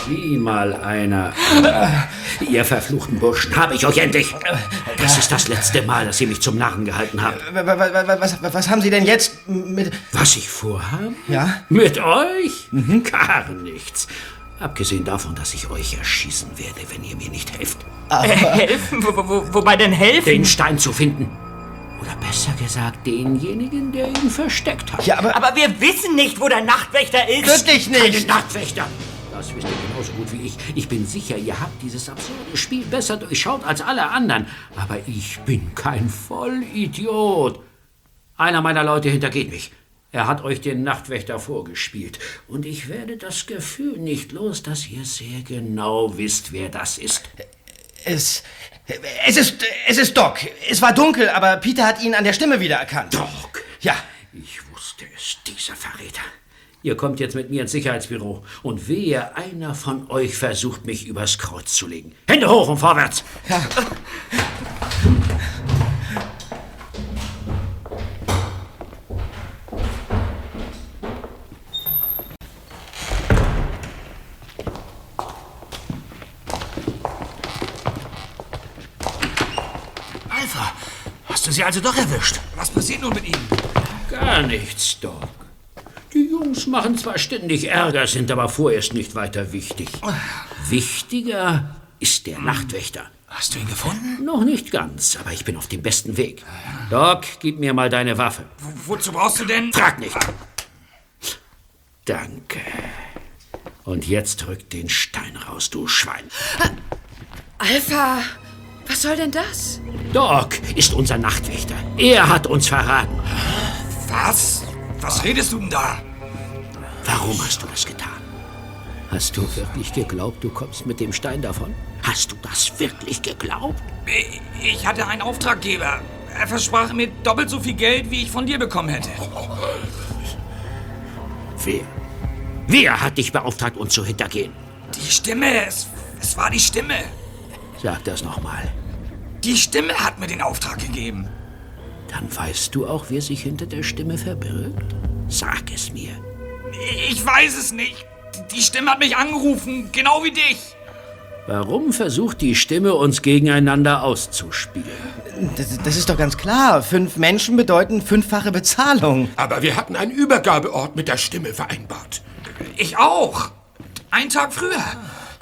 Sieh mal einer. Ihr verfluchten Burschen, habe ich euch endlich. Das ist das letzte Mal, dass ihr mich zum Narren gehalten habt. Was, was, was, haben Sie denn jetzt mit... Was ich vorhabe? Ja? Mit euch? Gar nichts. Abgesehen davon, dass ich euch erschießen werde, wenn ihr mir nicht helft. äh, helfen? Wo, wo, wobei denn helfen? Den Stein zu finden. Oder besser gesagt, denjenigen, der ihn versteckt hat. Ja, aber... Aber wir wissen nicht, wo der Nachtwächter ist. Wirklich Keine nicht. Nachtwächter! Das wisst ihr genauso gut wie ich. Ich bin sicher, ihr habt dieses absurde Spiel besser durchschaut als alle anderen. Aber ich bin kein Vollidiot. Einer meiner Leute hintergeht mich. Er hat euch den Nachtwächter vorgespielt. Und ich werde das Gefühl nicht los, dass ihr sehr genau wisst, wer das ist. Es... Es ist... Es ist Doc. Es war dunkel, aber Peter hat ihn an der Stimme wiedererkannt. Doc! Ja. Ich wusste es, dieser Verräter. Ihr kommt jetzt mit mir ins Sicherheitsbüro. Und wehe, einer von euch versucht, mich übers Kreuz zu legen. Hände hoch und vorwärts! Alpha, hast du sie also doch erwischt? Was passiert nun mit ihm? Gar nichts, Doc. Die Jungs machen zwar ständig Ärger, sind aber vorerst nicht weiter wichtig. Wichtiger ist der Nachtwächter. Hast du ihn gefunden? Noch nicht ganz, aber ich bin auf dem besten Weg. Doc, gib mir mal deine Waffe. Wo, wozu brauchst du denn? Frag nicht. Danke. Und jetzt rück den Stein raus, du Schwein. Alpha, was soll denn das? Doc ist unser Nachtwächter. Er hat uns verraten. Was? Was redest du denn da? Warum hast du das getan? Hast du wirklich geglaubt, du kommst mit dem Stein davon? Hast du das wirklich geglaubt? Ich- hatte einen Auftraggeber. Er versprach mir doppelt so viel Geld, wie ich von dir bekommen hätte. Wer? Wer hat dich beauftragt, uns zu hintergehen? Die Stimme, es, es war die Stimme. Sag das nochmal. Die Stimme hat mir den Auftrag gegeben. Dann weißt du auch, wer sich hinter der Stimme verbirgt? Sag es mir. Ich weiß es nicht. Die Stimme hat mich angerufen, genau wie dich. Warum versucht die Stimme, uns gegeneinander auszuspielen? Das, das ist doch ganz klar. Fünf Menschen bedeuten fünffache Bezahlung. Aber wir hatten einen Übergabeort mit der Stimme vereinbart. Ich auch. Einen Tag früher.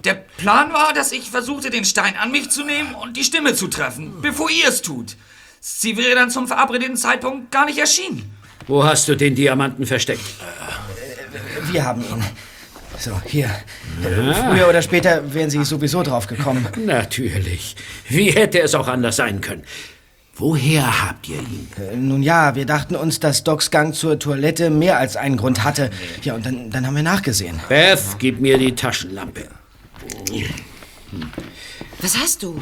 Der Plan war, dass ich versuchte, den Stein an mich zu nehmen und die Stimme zu treffen, bevor ihr es tut. Sie wäre dann zum verabredeten Zeitpunkt gar nicht erschienen. Wo hast du den Diamanten versteckt? Wir haben ihn. So, hier. Früher oder später wären Sie sowieso drauf gekommen. Natürlich. Wie hätte es auch anders sein können? Woher habt ihr ihn? Äh, Nun ja, wir dachten uns, dass Docs Gang zur Toilette mehr als einen Grund hatte. Ja, und dann, dann haben wir nachgesehen. Beth, gib mir die Taschenlampe. Was hast du?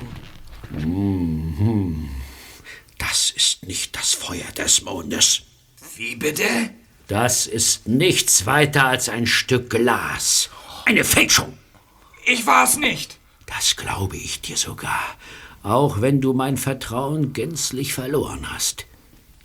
Das ist nicht das Feuer des Mondes. Wie bitte? Das ist nichts weiter als ein Stück Glas. Eine Fälschung. Ich war es nicht. Das glaube ich dir sogar, auch wenn du mein Vertrauen gänzlich verloren hast.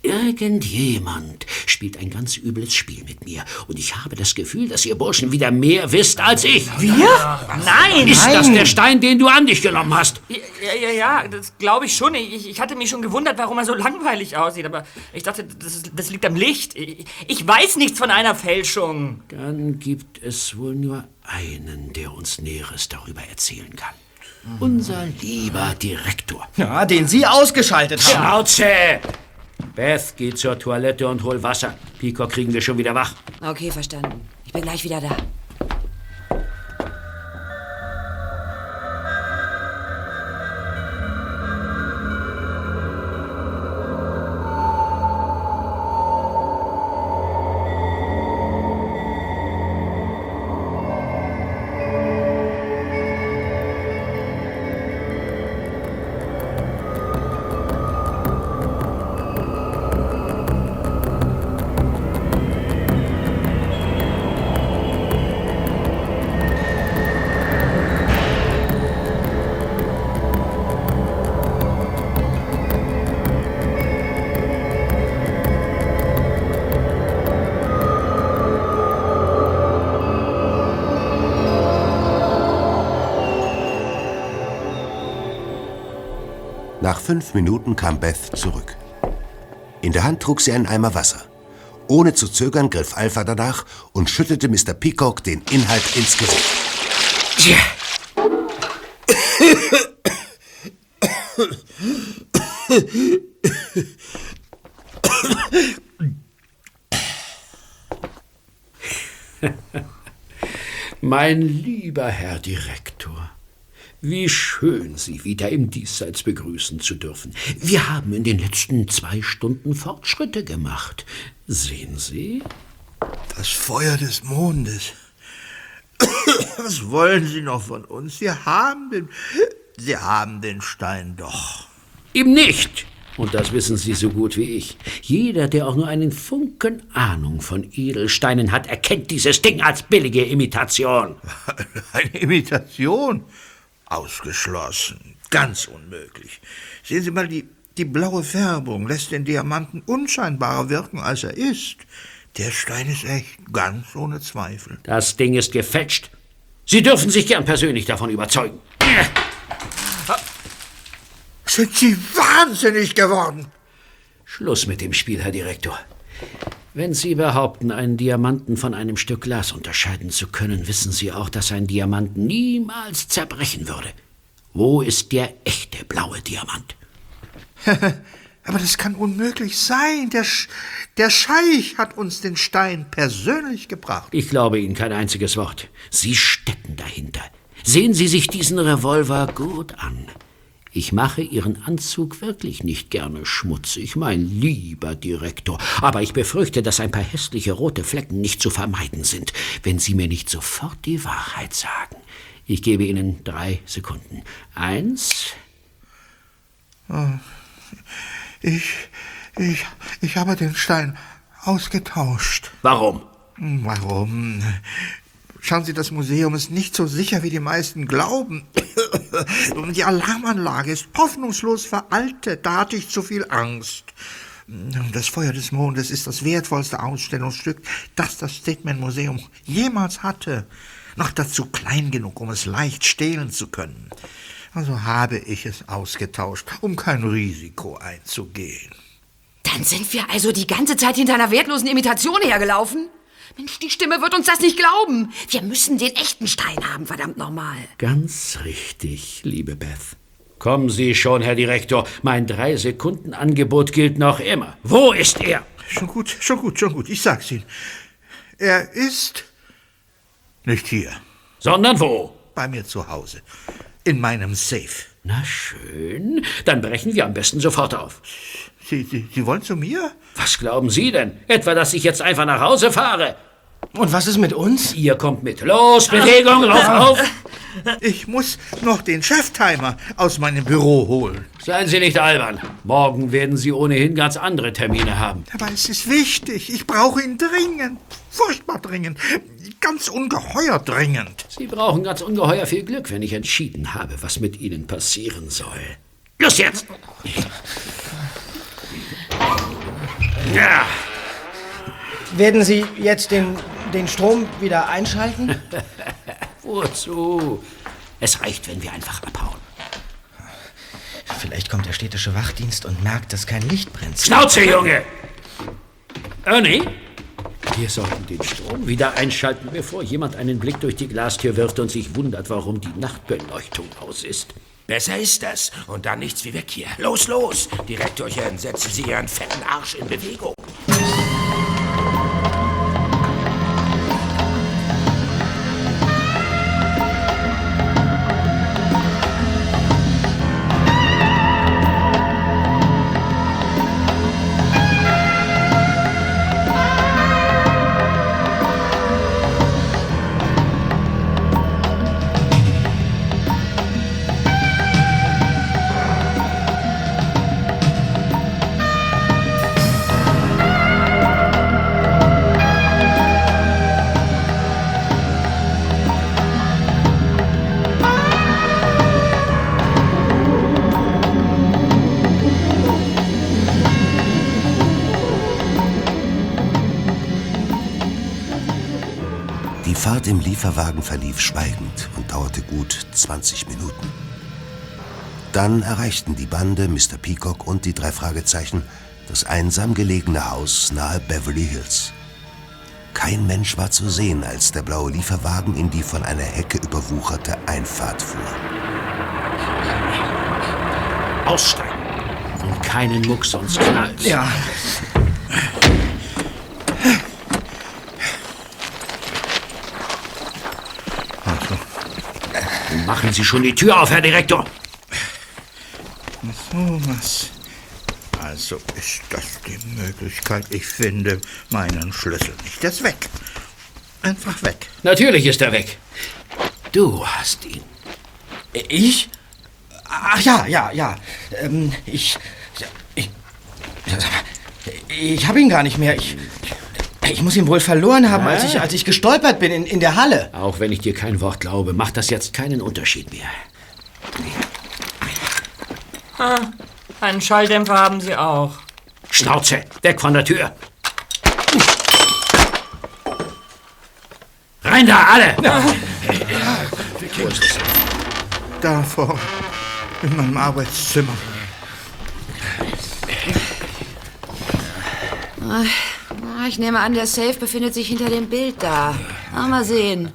Irgendjemand spielt ein ganz übles Spiel mit mir und ich habe das Gefühl, dass ihr Burschen wieder mehr wisst als ich. Wir? Nein! Ist das der Stein, den du an dich genommen hast? Ja, ja, ja, das glaube ich schon. Ich, ich hatte mich schon gewundert, warum er so langweilig aussieht, aber ich dachte, das, das liegt am Licht. Ich, ich weiß nichts von einer Fälschung. Dann gibt es wohl nur einen, der uns Näheres darüber erzählen kann. Unser lieber Direktor. Ja, den Sie ausgeschaltet haben. Schnauze! Beth, geh zur Toilette und hol Wasser. Peacock kriegen wir schon wieder wach. Okay, verstanden. Ich bin gleich wieder da. Fünf Minuten kam Beth zurück. In der Hand trug sie einen Eimer Wasser. Ohne zu zögern griff Alpha danach und schüttete Mr. Peacock den Inhalt ins Gesicht. Mein lieber Herr Direktor, wie schön, Sie wieder im Diesseits begrüßen zu dürfen. Wir haben in den letzten zwei Stunden Fortschritte gemacht. Sehen Sie? Das Feuer des Mondes. Was wollen Sie noch von uns? Sie haben den. Sie haben den Stein doch. Eben nicht. Und das wissen Sie so gut wie ich. Jeder, der auch nur einen Funken Ahnung von Edelsteinen hat, erkennt dieses Ding als billige Imitation. Eine Imitation? Ausgeschlossen. Ganz unmöglich. Sehen Sie mal, die, die blaue Färbung lässt den Diamanten unscheinbarer wirken, als er ist. Der Stein ist echt, ganz ohne Zweifel. Das Ding ist gefälscht. Sie dürfen sich gern persönlich davon überzeugen. Sind Sie wahnsinnig geworden? Schluss mit dem Spiel, Herr Direktor. Wenn Sie behaupten, einen Diamanten von einem Stück Glas unterscheiden zu können, wissen Sie auch, dass ein Diamant niemals zerbrechen würde. Wo ist der echte blaue Diamant? Aber das kann unmöglich sein. Der, Sch der Scheich hat uns den Stein persönlich gebracht. Ich glaube Ihnen kein einziges Wort. Sie stecken dahinter. Sehen Sie sich diesen Revolver gut an. Ich mache Ihren Anzug wirklich nicht gerne schmutzig, mein lieber Direktor. Aber ich befürchte, dass ein paar hässliche rote Flecken nicht zu vermeiden sind, wenn Sie mir nicht sofort die Wahrheit sagen. Ich gebe Ihnen drei Sekunden. Eins. Oh, Ich, ich, ich habe den Stein ausgetauscht. Warum? Warum? Schauen Sie, das Museum ist nicht so sicher, wie die meisten glauben. Die Alarmanlage ist hoffnungslos veraltet. Da hatte ich zu viel Angst. Das Feuer des Mondes ist das wertvollste Ausstellungsstück, das das Statement Museum jemals hatte. Noch dazu klein genug, um es leicht stehlen zu können. Also habe ich es ausgetauscht, um kein Risiko einzugehen. Dann sind wir also die ganze Zeit hinter einer wertlosen Imitation hergelaufen? Mensch, die Stimme wird uns das nicht glauben. Wir müssen den echten Stein haben, verdammt nochmal. Ganz richtig, liebe Beth. Kommen Sie schon, Herr Direktor. Mein Drei-Sekunden-Angebot gilt noch immer. Wo ist er? Schon gut, schon gut, schon gut. Ich sag's Ihnen. Er ist nicht hier. Sondern wo? Bei mir zu Hause. In meinem Safe. Na schön. Dann brechen wir am besten sofort auf. Sie, Sie, Sie wollen zu mir? Was glauben Sie denn? Etwa, dass ich jetzt einfach nach Hause fahre? Und was ist mit uns? Ihr kommt mit. Los, Bewegung, lauf auf! Ich muss noch den Cheftimer aus meinem Büro holen. Seien Sie nicht albern. Morgen werden Sie ohnehin ganz andere Termine haben. Aber es ist wichtig. Ich brauche ihn dringend. Furchtbar dringend. Ganz ungeheuer dringend. Sie brauchen ganz ungeheuer viel Glück, wenn ich entschieden habe, was mit Ihnen passieren soll. Los jetzt! Ja, Werden Sie jetzt den, den Strom wieder einschalten? wozu? Es reicht, wenn wir einfach abhauen. Vielleicht kommt der städtische Wachdienst und merkt, dass kein Licht brennt. Schnauze, Junge! Ernie? Wir sollten den Strom wieder einschalten, bevor jemand einen Blick durch die Glastür wirft und sich wundert, warum die Nachtbeleuchtung aus ist. Besser ist das. Und dann nichts wie weg hier. Los, los! Direktorchen, setzen Sie Ihren fetten Arsch in Bewegung. Lieferwagen verlief schweigend und dauerte gut 20 Minuten. Dann erreichten die Bande, Mr. Peacock und die drei Fragezeichen das einsam gelegene Haus nahe Beverly Hills. Kein Mensch war zu sehen, als der blaue Lieferwagen in die von einer Hecke überwucherte Einfahrt fuhr. Aussteigen. Und keinen Muck, sonst knallt's. Ja. Machen Sie schon die Tür auf, Herr Direktor. So was. Also ist das die Möglichkeit. Ich finde meinen Schlüssel nicht. Der ist weg. Einfach weg. Natürlich ist er weg. Du hast ihn. Ich? Ach ja, ja, ja. Ähm, ich. ja, Ich. Ich habe ihn gar nicht mehr. Ich. Ich muss ihn wohl verloren haben, als ich, als ich gestolpert bin in, in der Halle. Auch wenn ich dir kein Wort glaube, macht das jetzt keinen Unterschied mehr. Ah, einen Schalldämpfer haben Sie auch. Schnauze, weg von der Tür. Rein da, alle! Es? Da vor. In meinem Arbeitszimmer. Ah, Ich nehme an, der Safe befindet sich hinter dem Bild da. Ah, mal sehen.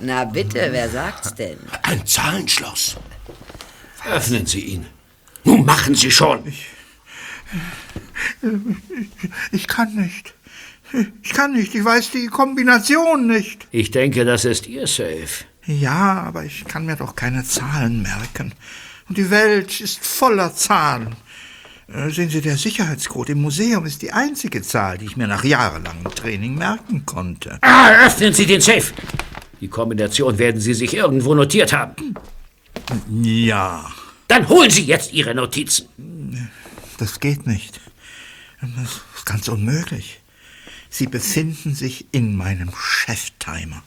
Na bitte, wer sagt's denn? Ein Zahlenschloss. Öffnen Sie ihn. Nun machen Sie schon. Ich kann nicht. Ich kann nicht. Ich weiß die Kombination nicht. Ich denke, das ist Ihr Safe. Ja, aber ich kann mir doch keine Zahlen merken. Und die Welt ist voller Zahlen. Äh, Sehen Sie, der Sicherheitscode im Museum ist die einzige Zahl, die ich mir nach jahrelangem Training merken konnte. Ah, öffnen Sie den Safe. Die Kombination werden Sie sich irgendwo notiert haben. Ja. Dann holen Sie jetzt Ihre Notizen. Das geht nicht. Das ist ganz unmöglich. Sie befinden sich in meinem Cheftimer.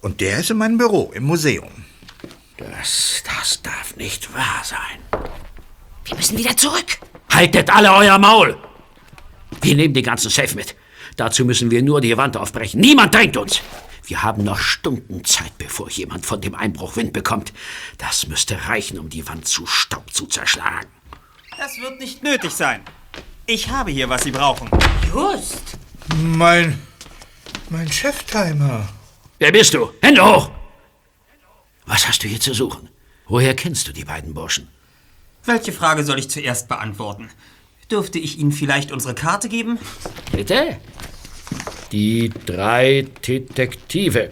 Und der ist in meinem Büro im Museum. Das, das darf nicht wahr sein. Wir müssen wieder zurück. Haltet alle euer Maul! Wir nehmen den ganzen Safe mit. Dazu müssen wir nur die Wand aufbrechen. Niemand drängt uns. Wir haben noch Stunden Zeit, bevor jemand von dem Einbruch Wind bekommt. Das müsste reichen, um die Wand zu Staub zu zerschlagen. Das wird nicht nötig sein. Ich habe hier, was Sie brauchen. Just. Mein. mein Cheftimer. Wer bist du? Hände hoch! Was hast du hier zu suchen? Woher kennst du die beiden Burschen? Welche Frage soll ich zuerst beantworten? Dürfte ich Ihnen vielleicht unsere Karte geben? Bitte? Die drei Detektive.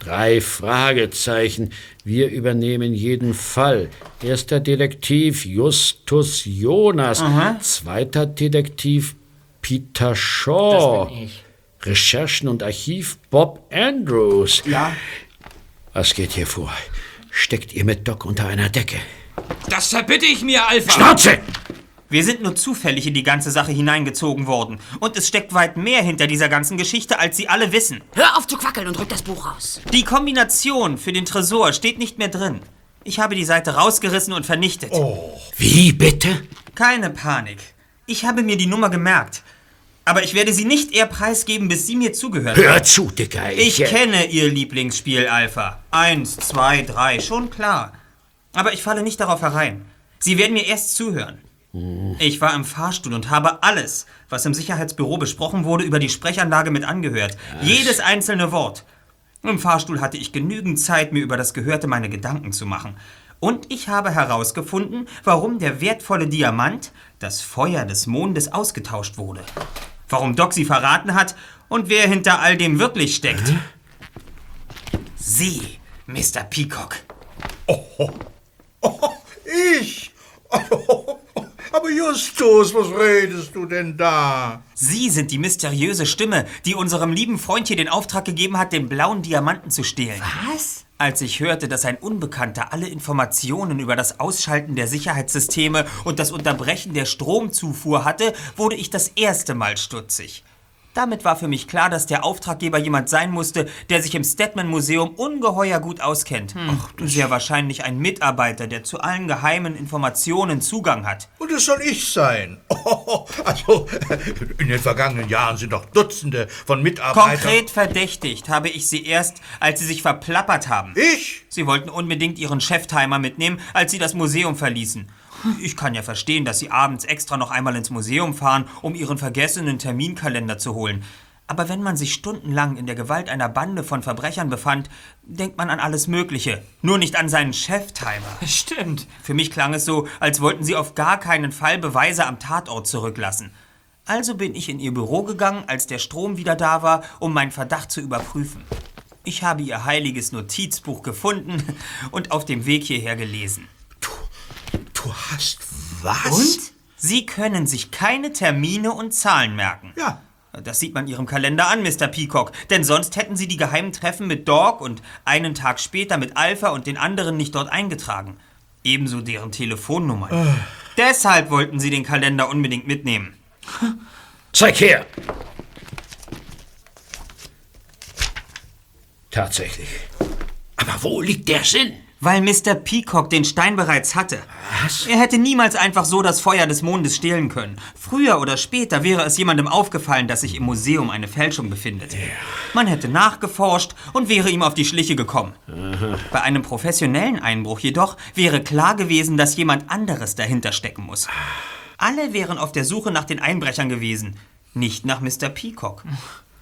Drei Fragezeichen. Wir übernehmen jeden Fall. Erster Detektiv Justus Jonas. Aha. Zweiter Detektiv Peter Shaw. Das bin ich. Recherchen und Archiv Bob Andrews. Ja. Was geht hier vor? Steckt ihr mit Doc unter einer Decke? Das verbitte ich mir, Alpha. Schnauze! Wir sind nur zufällig in die ganze Sache hineingezogen worden. Und es steckt weit mehr hinter dieser ganzen Geschichte, als Sie alle wissen. Hör auf zu quackeln und rück das Buch raus. Die Kombination für den Tresor steht nicht mehr drin. Ich habe die Seite rausgerissen und vernichtet. Wie bitte? Keine Panik. Ich habe mir die Nummer gemerkt. Aber ich werde sie nicht eher preisgeben, bis Sie mir zugehört Hör zu, Dicker. Ich äh, kenne Ihr Lieblingsspiel, Alpha. Eins, zwei, drei, schon klar. Aber ich falle nicht darauf herein. Sie werden mir erst zuhören. Ich war im Fahrstuhl und habe alles, was im Sicherheitsbüro besprochen wurde, über die Sprechanlage mit angehört. Jedes einzelne Wort. Im Fahrstuhl hatte ich genügend Zeit, mir über das Gehörte meine Gedanken zu machen. Und ich habe herausgefunden, warum der wertvolle Diamant, das Feuer des Mondes, ausgetauscht wurde. Warum Doc sie verraten hat und wer hinter all dem wirklich steckt. Sie, Mr. Peacock. Ich? Aber Justus, was redest du denn da? Sie sind die mysteriöse Stimme, die unserem lieben Freund hier den Auftrag gegeben hat, den blauen Diamanten zu stehlen. Was? Als ich hörte, dass ein Unbekannter alle Informationen über das Ausschalten der Sicherheitssysteme und das Unterbrechen der Stromzufuhr hatte, wurde ich das erste Mal stutzig. Damit war für mich klar, dass der Auftraggeber jemand sein musste, der sich im Stedman Museum ungeheuer gut auskennt. Ach, Sehr wahrscheinlich ein Mitarbeiter, der zu allen geheimen Informationen Zugang hat. Und es soll ich sein. Oh, also, in den vergangenen Jahren sind doch Dutzende von Mitarbeitern. Konkret verdächtigt habe ich sie erst, als sie sich verplappert haben. Ich? Sie wollten unbedingt ihren Cheftimer mitnehmen, als sie das Museum verließen. Ich kann ja verstehen, dass sie abends extra noch einmal ins Museum fahren, um ihren vergessenen Terminkalender zu holen. Aber wenn man sich stundenlang in der Gewalt einer Bande von Verbrechern befand, denkt man an alles Mögliche, nur nicht an seinen Cheftimer. Stimmt. Für mich klang es so, als wollten sie auf gar keinen Fall Beweise am Tatort zurücklassen. Also bin ich in ihr Büro gegangen, als der Strom wieder da war, um meinen Verdacht zu überprüfen. Ich habe ihr heiliges Notizbuch gefunden und auf dem Weg hierher gelesen. Du hast was? Und? Sie können sich keine Termine und Zahlen merken. Ja. Das sieht man Ihrem Kalender an, Mr. Peacock. Denn sonst hätten Sie die geheimen Treffen mit Dog und einen Tag später mit Alpha und den anderen nicht dort eingetragen. Ebenso deren Telefonnummern. Deshalb wollten Sie den Kalender unbedingt mitnehmen. Zeig her! Tatsächlich. Aber wo liegt der Sinn? Weil Mr. Peacock den Stein bereits hatte. Was? Er hätte niemals einfach so das Feuer des Mondes stehlen können. Früher oder später wäre es jemandem aufgefallen, dass sich im Museum eine Fälschung befindet. Man hätte nachgeforscht und wäre ihm auf die Schliche gekommen. Bei einem professionellen Einbruch jedoch wäre klar gewesen, dass jemand anderes dahinter stecken muss. Alle wären auf der Suche nach den Einbrechern gewesen, nicht nach Mr. Peacock.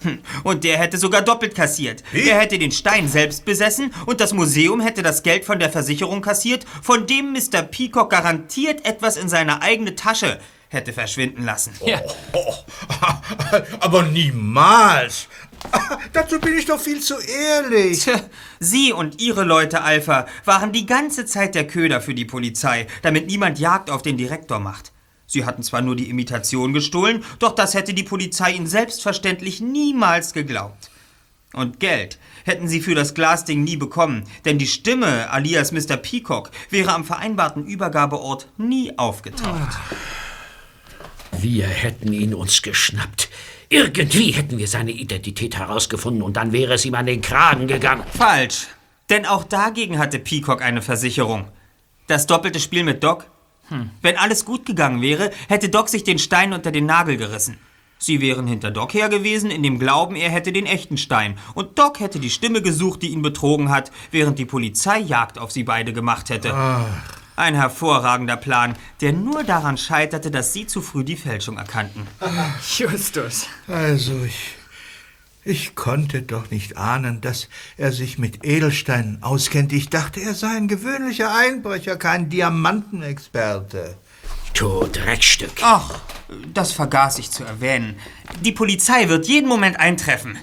Hm, Und der hätte sogar doppelt kassiert. Er hätte den Stein selbst besessen und das Museum hätte das Geld von der Versicherung kassiert, von dem Mr. Peacock garantiert etwas in seine eigene Tasche hätte verschwinden lassen. Ja. Aber niemals. Dazu bin ich doch viel zu ehrlich. Tja, Sie und Ihre Leute, Alpha, waren die ganze Zeit der Köder für die Polizei, damit niemand Jagd auf den Direktor macht. Sie hatten zwar nur die Imitation gestohlen, doch das hätte die Polizei Ihnen selbstverständlich niemals geglaubt. Und Geld hätten Sie für das Glasding nie bekommen, denn die Stimme alias Mr. Peacock wäre am vereinbarten Übergabeort nie aufgetaucht. Wir hätten ihn uns geschnappt. Irgendwie hätten wir seine Identität herausgefunden und dann wäre es ihm an den Kragen gegangen. Falsch. Denn auch dagegen hatte Peacock eine Versicherung. Das doppelte Spiel mit Doc? Hm. Wenn alles gut gegangen wäre, hätte Doc sich den Stein unter den Nagel gerissen. Sie wären hinter Doc her gewesen, in dem Glauben, er hätte den echten Stein. Und Doc hätte die Stimme gesucht, die ihn betrogen hat, während die Polizei Jagd auf sie beide gemacht hätte. Ein hervorragender Plan, der nur daran scheiterte, dass sie zu früh die Fälschung erkannten. Justus. Also, ich. Ich konnte doch nicht ahnen, dass er sich mit Edelsteinen auskennt. Ich dachte, er sei ein gewöhnlicher Einbrecher, kein Diamantenexperte. Du Dreckstück. Ach, das vergaß ich zu erwähnen. Die Polizei wird jeden Moment eintreffen.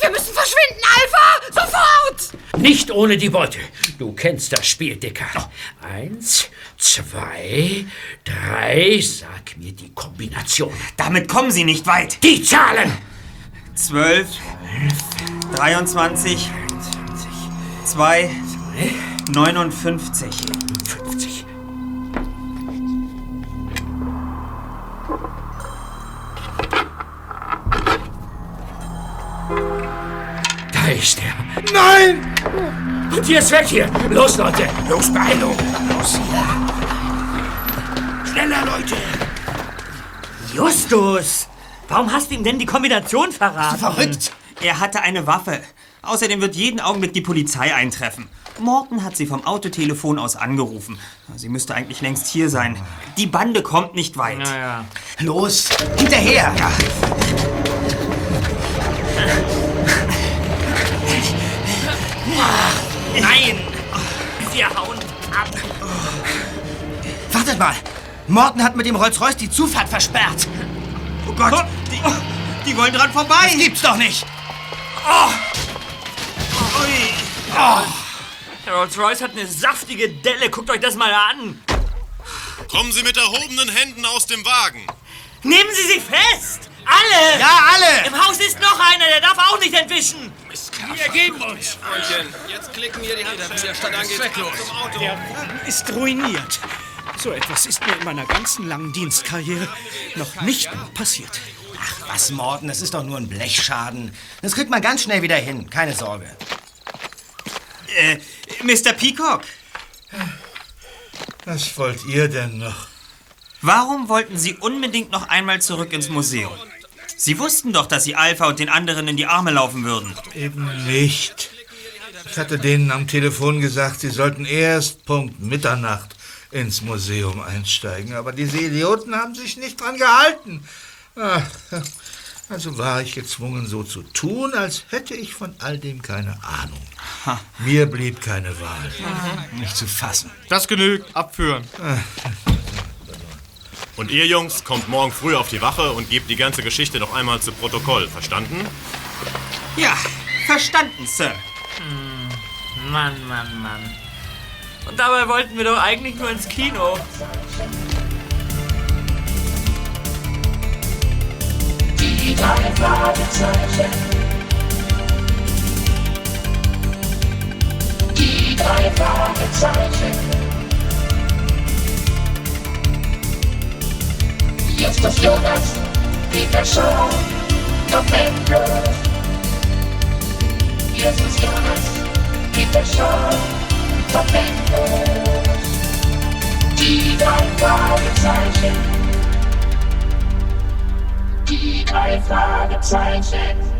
Wir müssen verschwinden, Alpha! Sofort! Nicht ohne die Beute. Du kennst das Spiel, Dicker. Eins, zwei, drei. Sag mir die Kombination. Damit kommen Sie nicht weit. Die Zahlen! 12, 23, 2, 59. 50. Da ist er. Nein! Und jetzt weg hier. Los, Leute. Los, Beeilung. Los. Schneller, Leute. Justus! Warum hast du ihm denn die Kombination verraten? Verrückt! Er hatte eine Waffe. Außerdem wird jeden Augenblick die Polizei eintreffen. Morton hat sie vom Autotelefon aus angerufen. Sie müsste eigentlich längst hier sein. Die Bande kommt nicht weit. Naja. Los, hinterher! Ja. Nein! Wir hauen ab. Wartet mal! Morton hat mit dem Rolls-Royce die Zufahrt versperrt. Oh Gott, die, die wollen dran vorbei. Das gibt's doch nicht! Oh. Der Rolls-Royce hat eine saftige Delle. Guckt euch das mal an. Kommen Sie mit erhobenen Händen aus dem Wagen. Nehmen Sie sie fest! Alle! Ja, alle! Im Haus ist noch einer, der darf auch nicht entwischen. Wir geben uns. Freundchen, jetzt klicken hier die Hand, der Stand angeht. Der Wagen ist ruiniert. So etwas ist mir in meiner ganzen langen Dienstkarriere noch nicht passiert. Ach, was, Morton, das ist doch nur ein Blechschaden. Das kriegt man ganz schnell wieder hin, keine Sorge. Äh, Mr. Peacock, Was wollt ihr denn noch? warum wollten Sie unbedingt noch einmal zurück ins Museum? Sie wussten doch, dass Sie Alpha und den anderen in die Arme laufen würden. Eben nicht. Ich hatte denen am Telefon gesagt, sie sollten erst Punkt Mitternacht ins Museum einsteigen. Aber diese Idioten haben sich nicht dran gehalten. Ach, also war ich gezwungen, so zu tun, als hätte ich von all dem keine Ahnung. Mir blieb keine Wahl. Nicht zu fassen. Das genügt. Abführen. Und ihr Jungs kommt morgen früh auf die Wache und gebt die ganze Geschichte noch einmal zu Protokoll. Verstanden? Ja, verstanden, Sir. Mann, Mann, Mann. Und dabei wollten wir doch eigentlich nur ins Kino. Die drei Fragezeichen. Die drei Fragezeichen. Jetzt ist Jonas, Peterson, Tom Endlos. Jetzt ist Jonas, Peterson, Tom Endlos. Die drei Fragezeichen. Die drei Fragezeichen.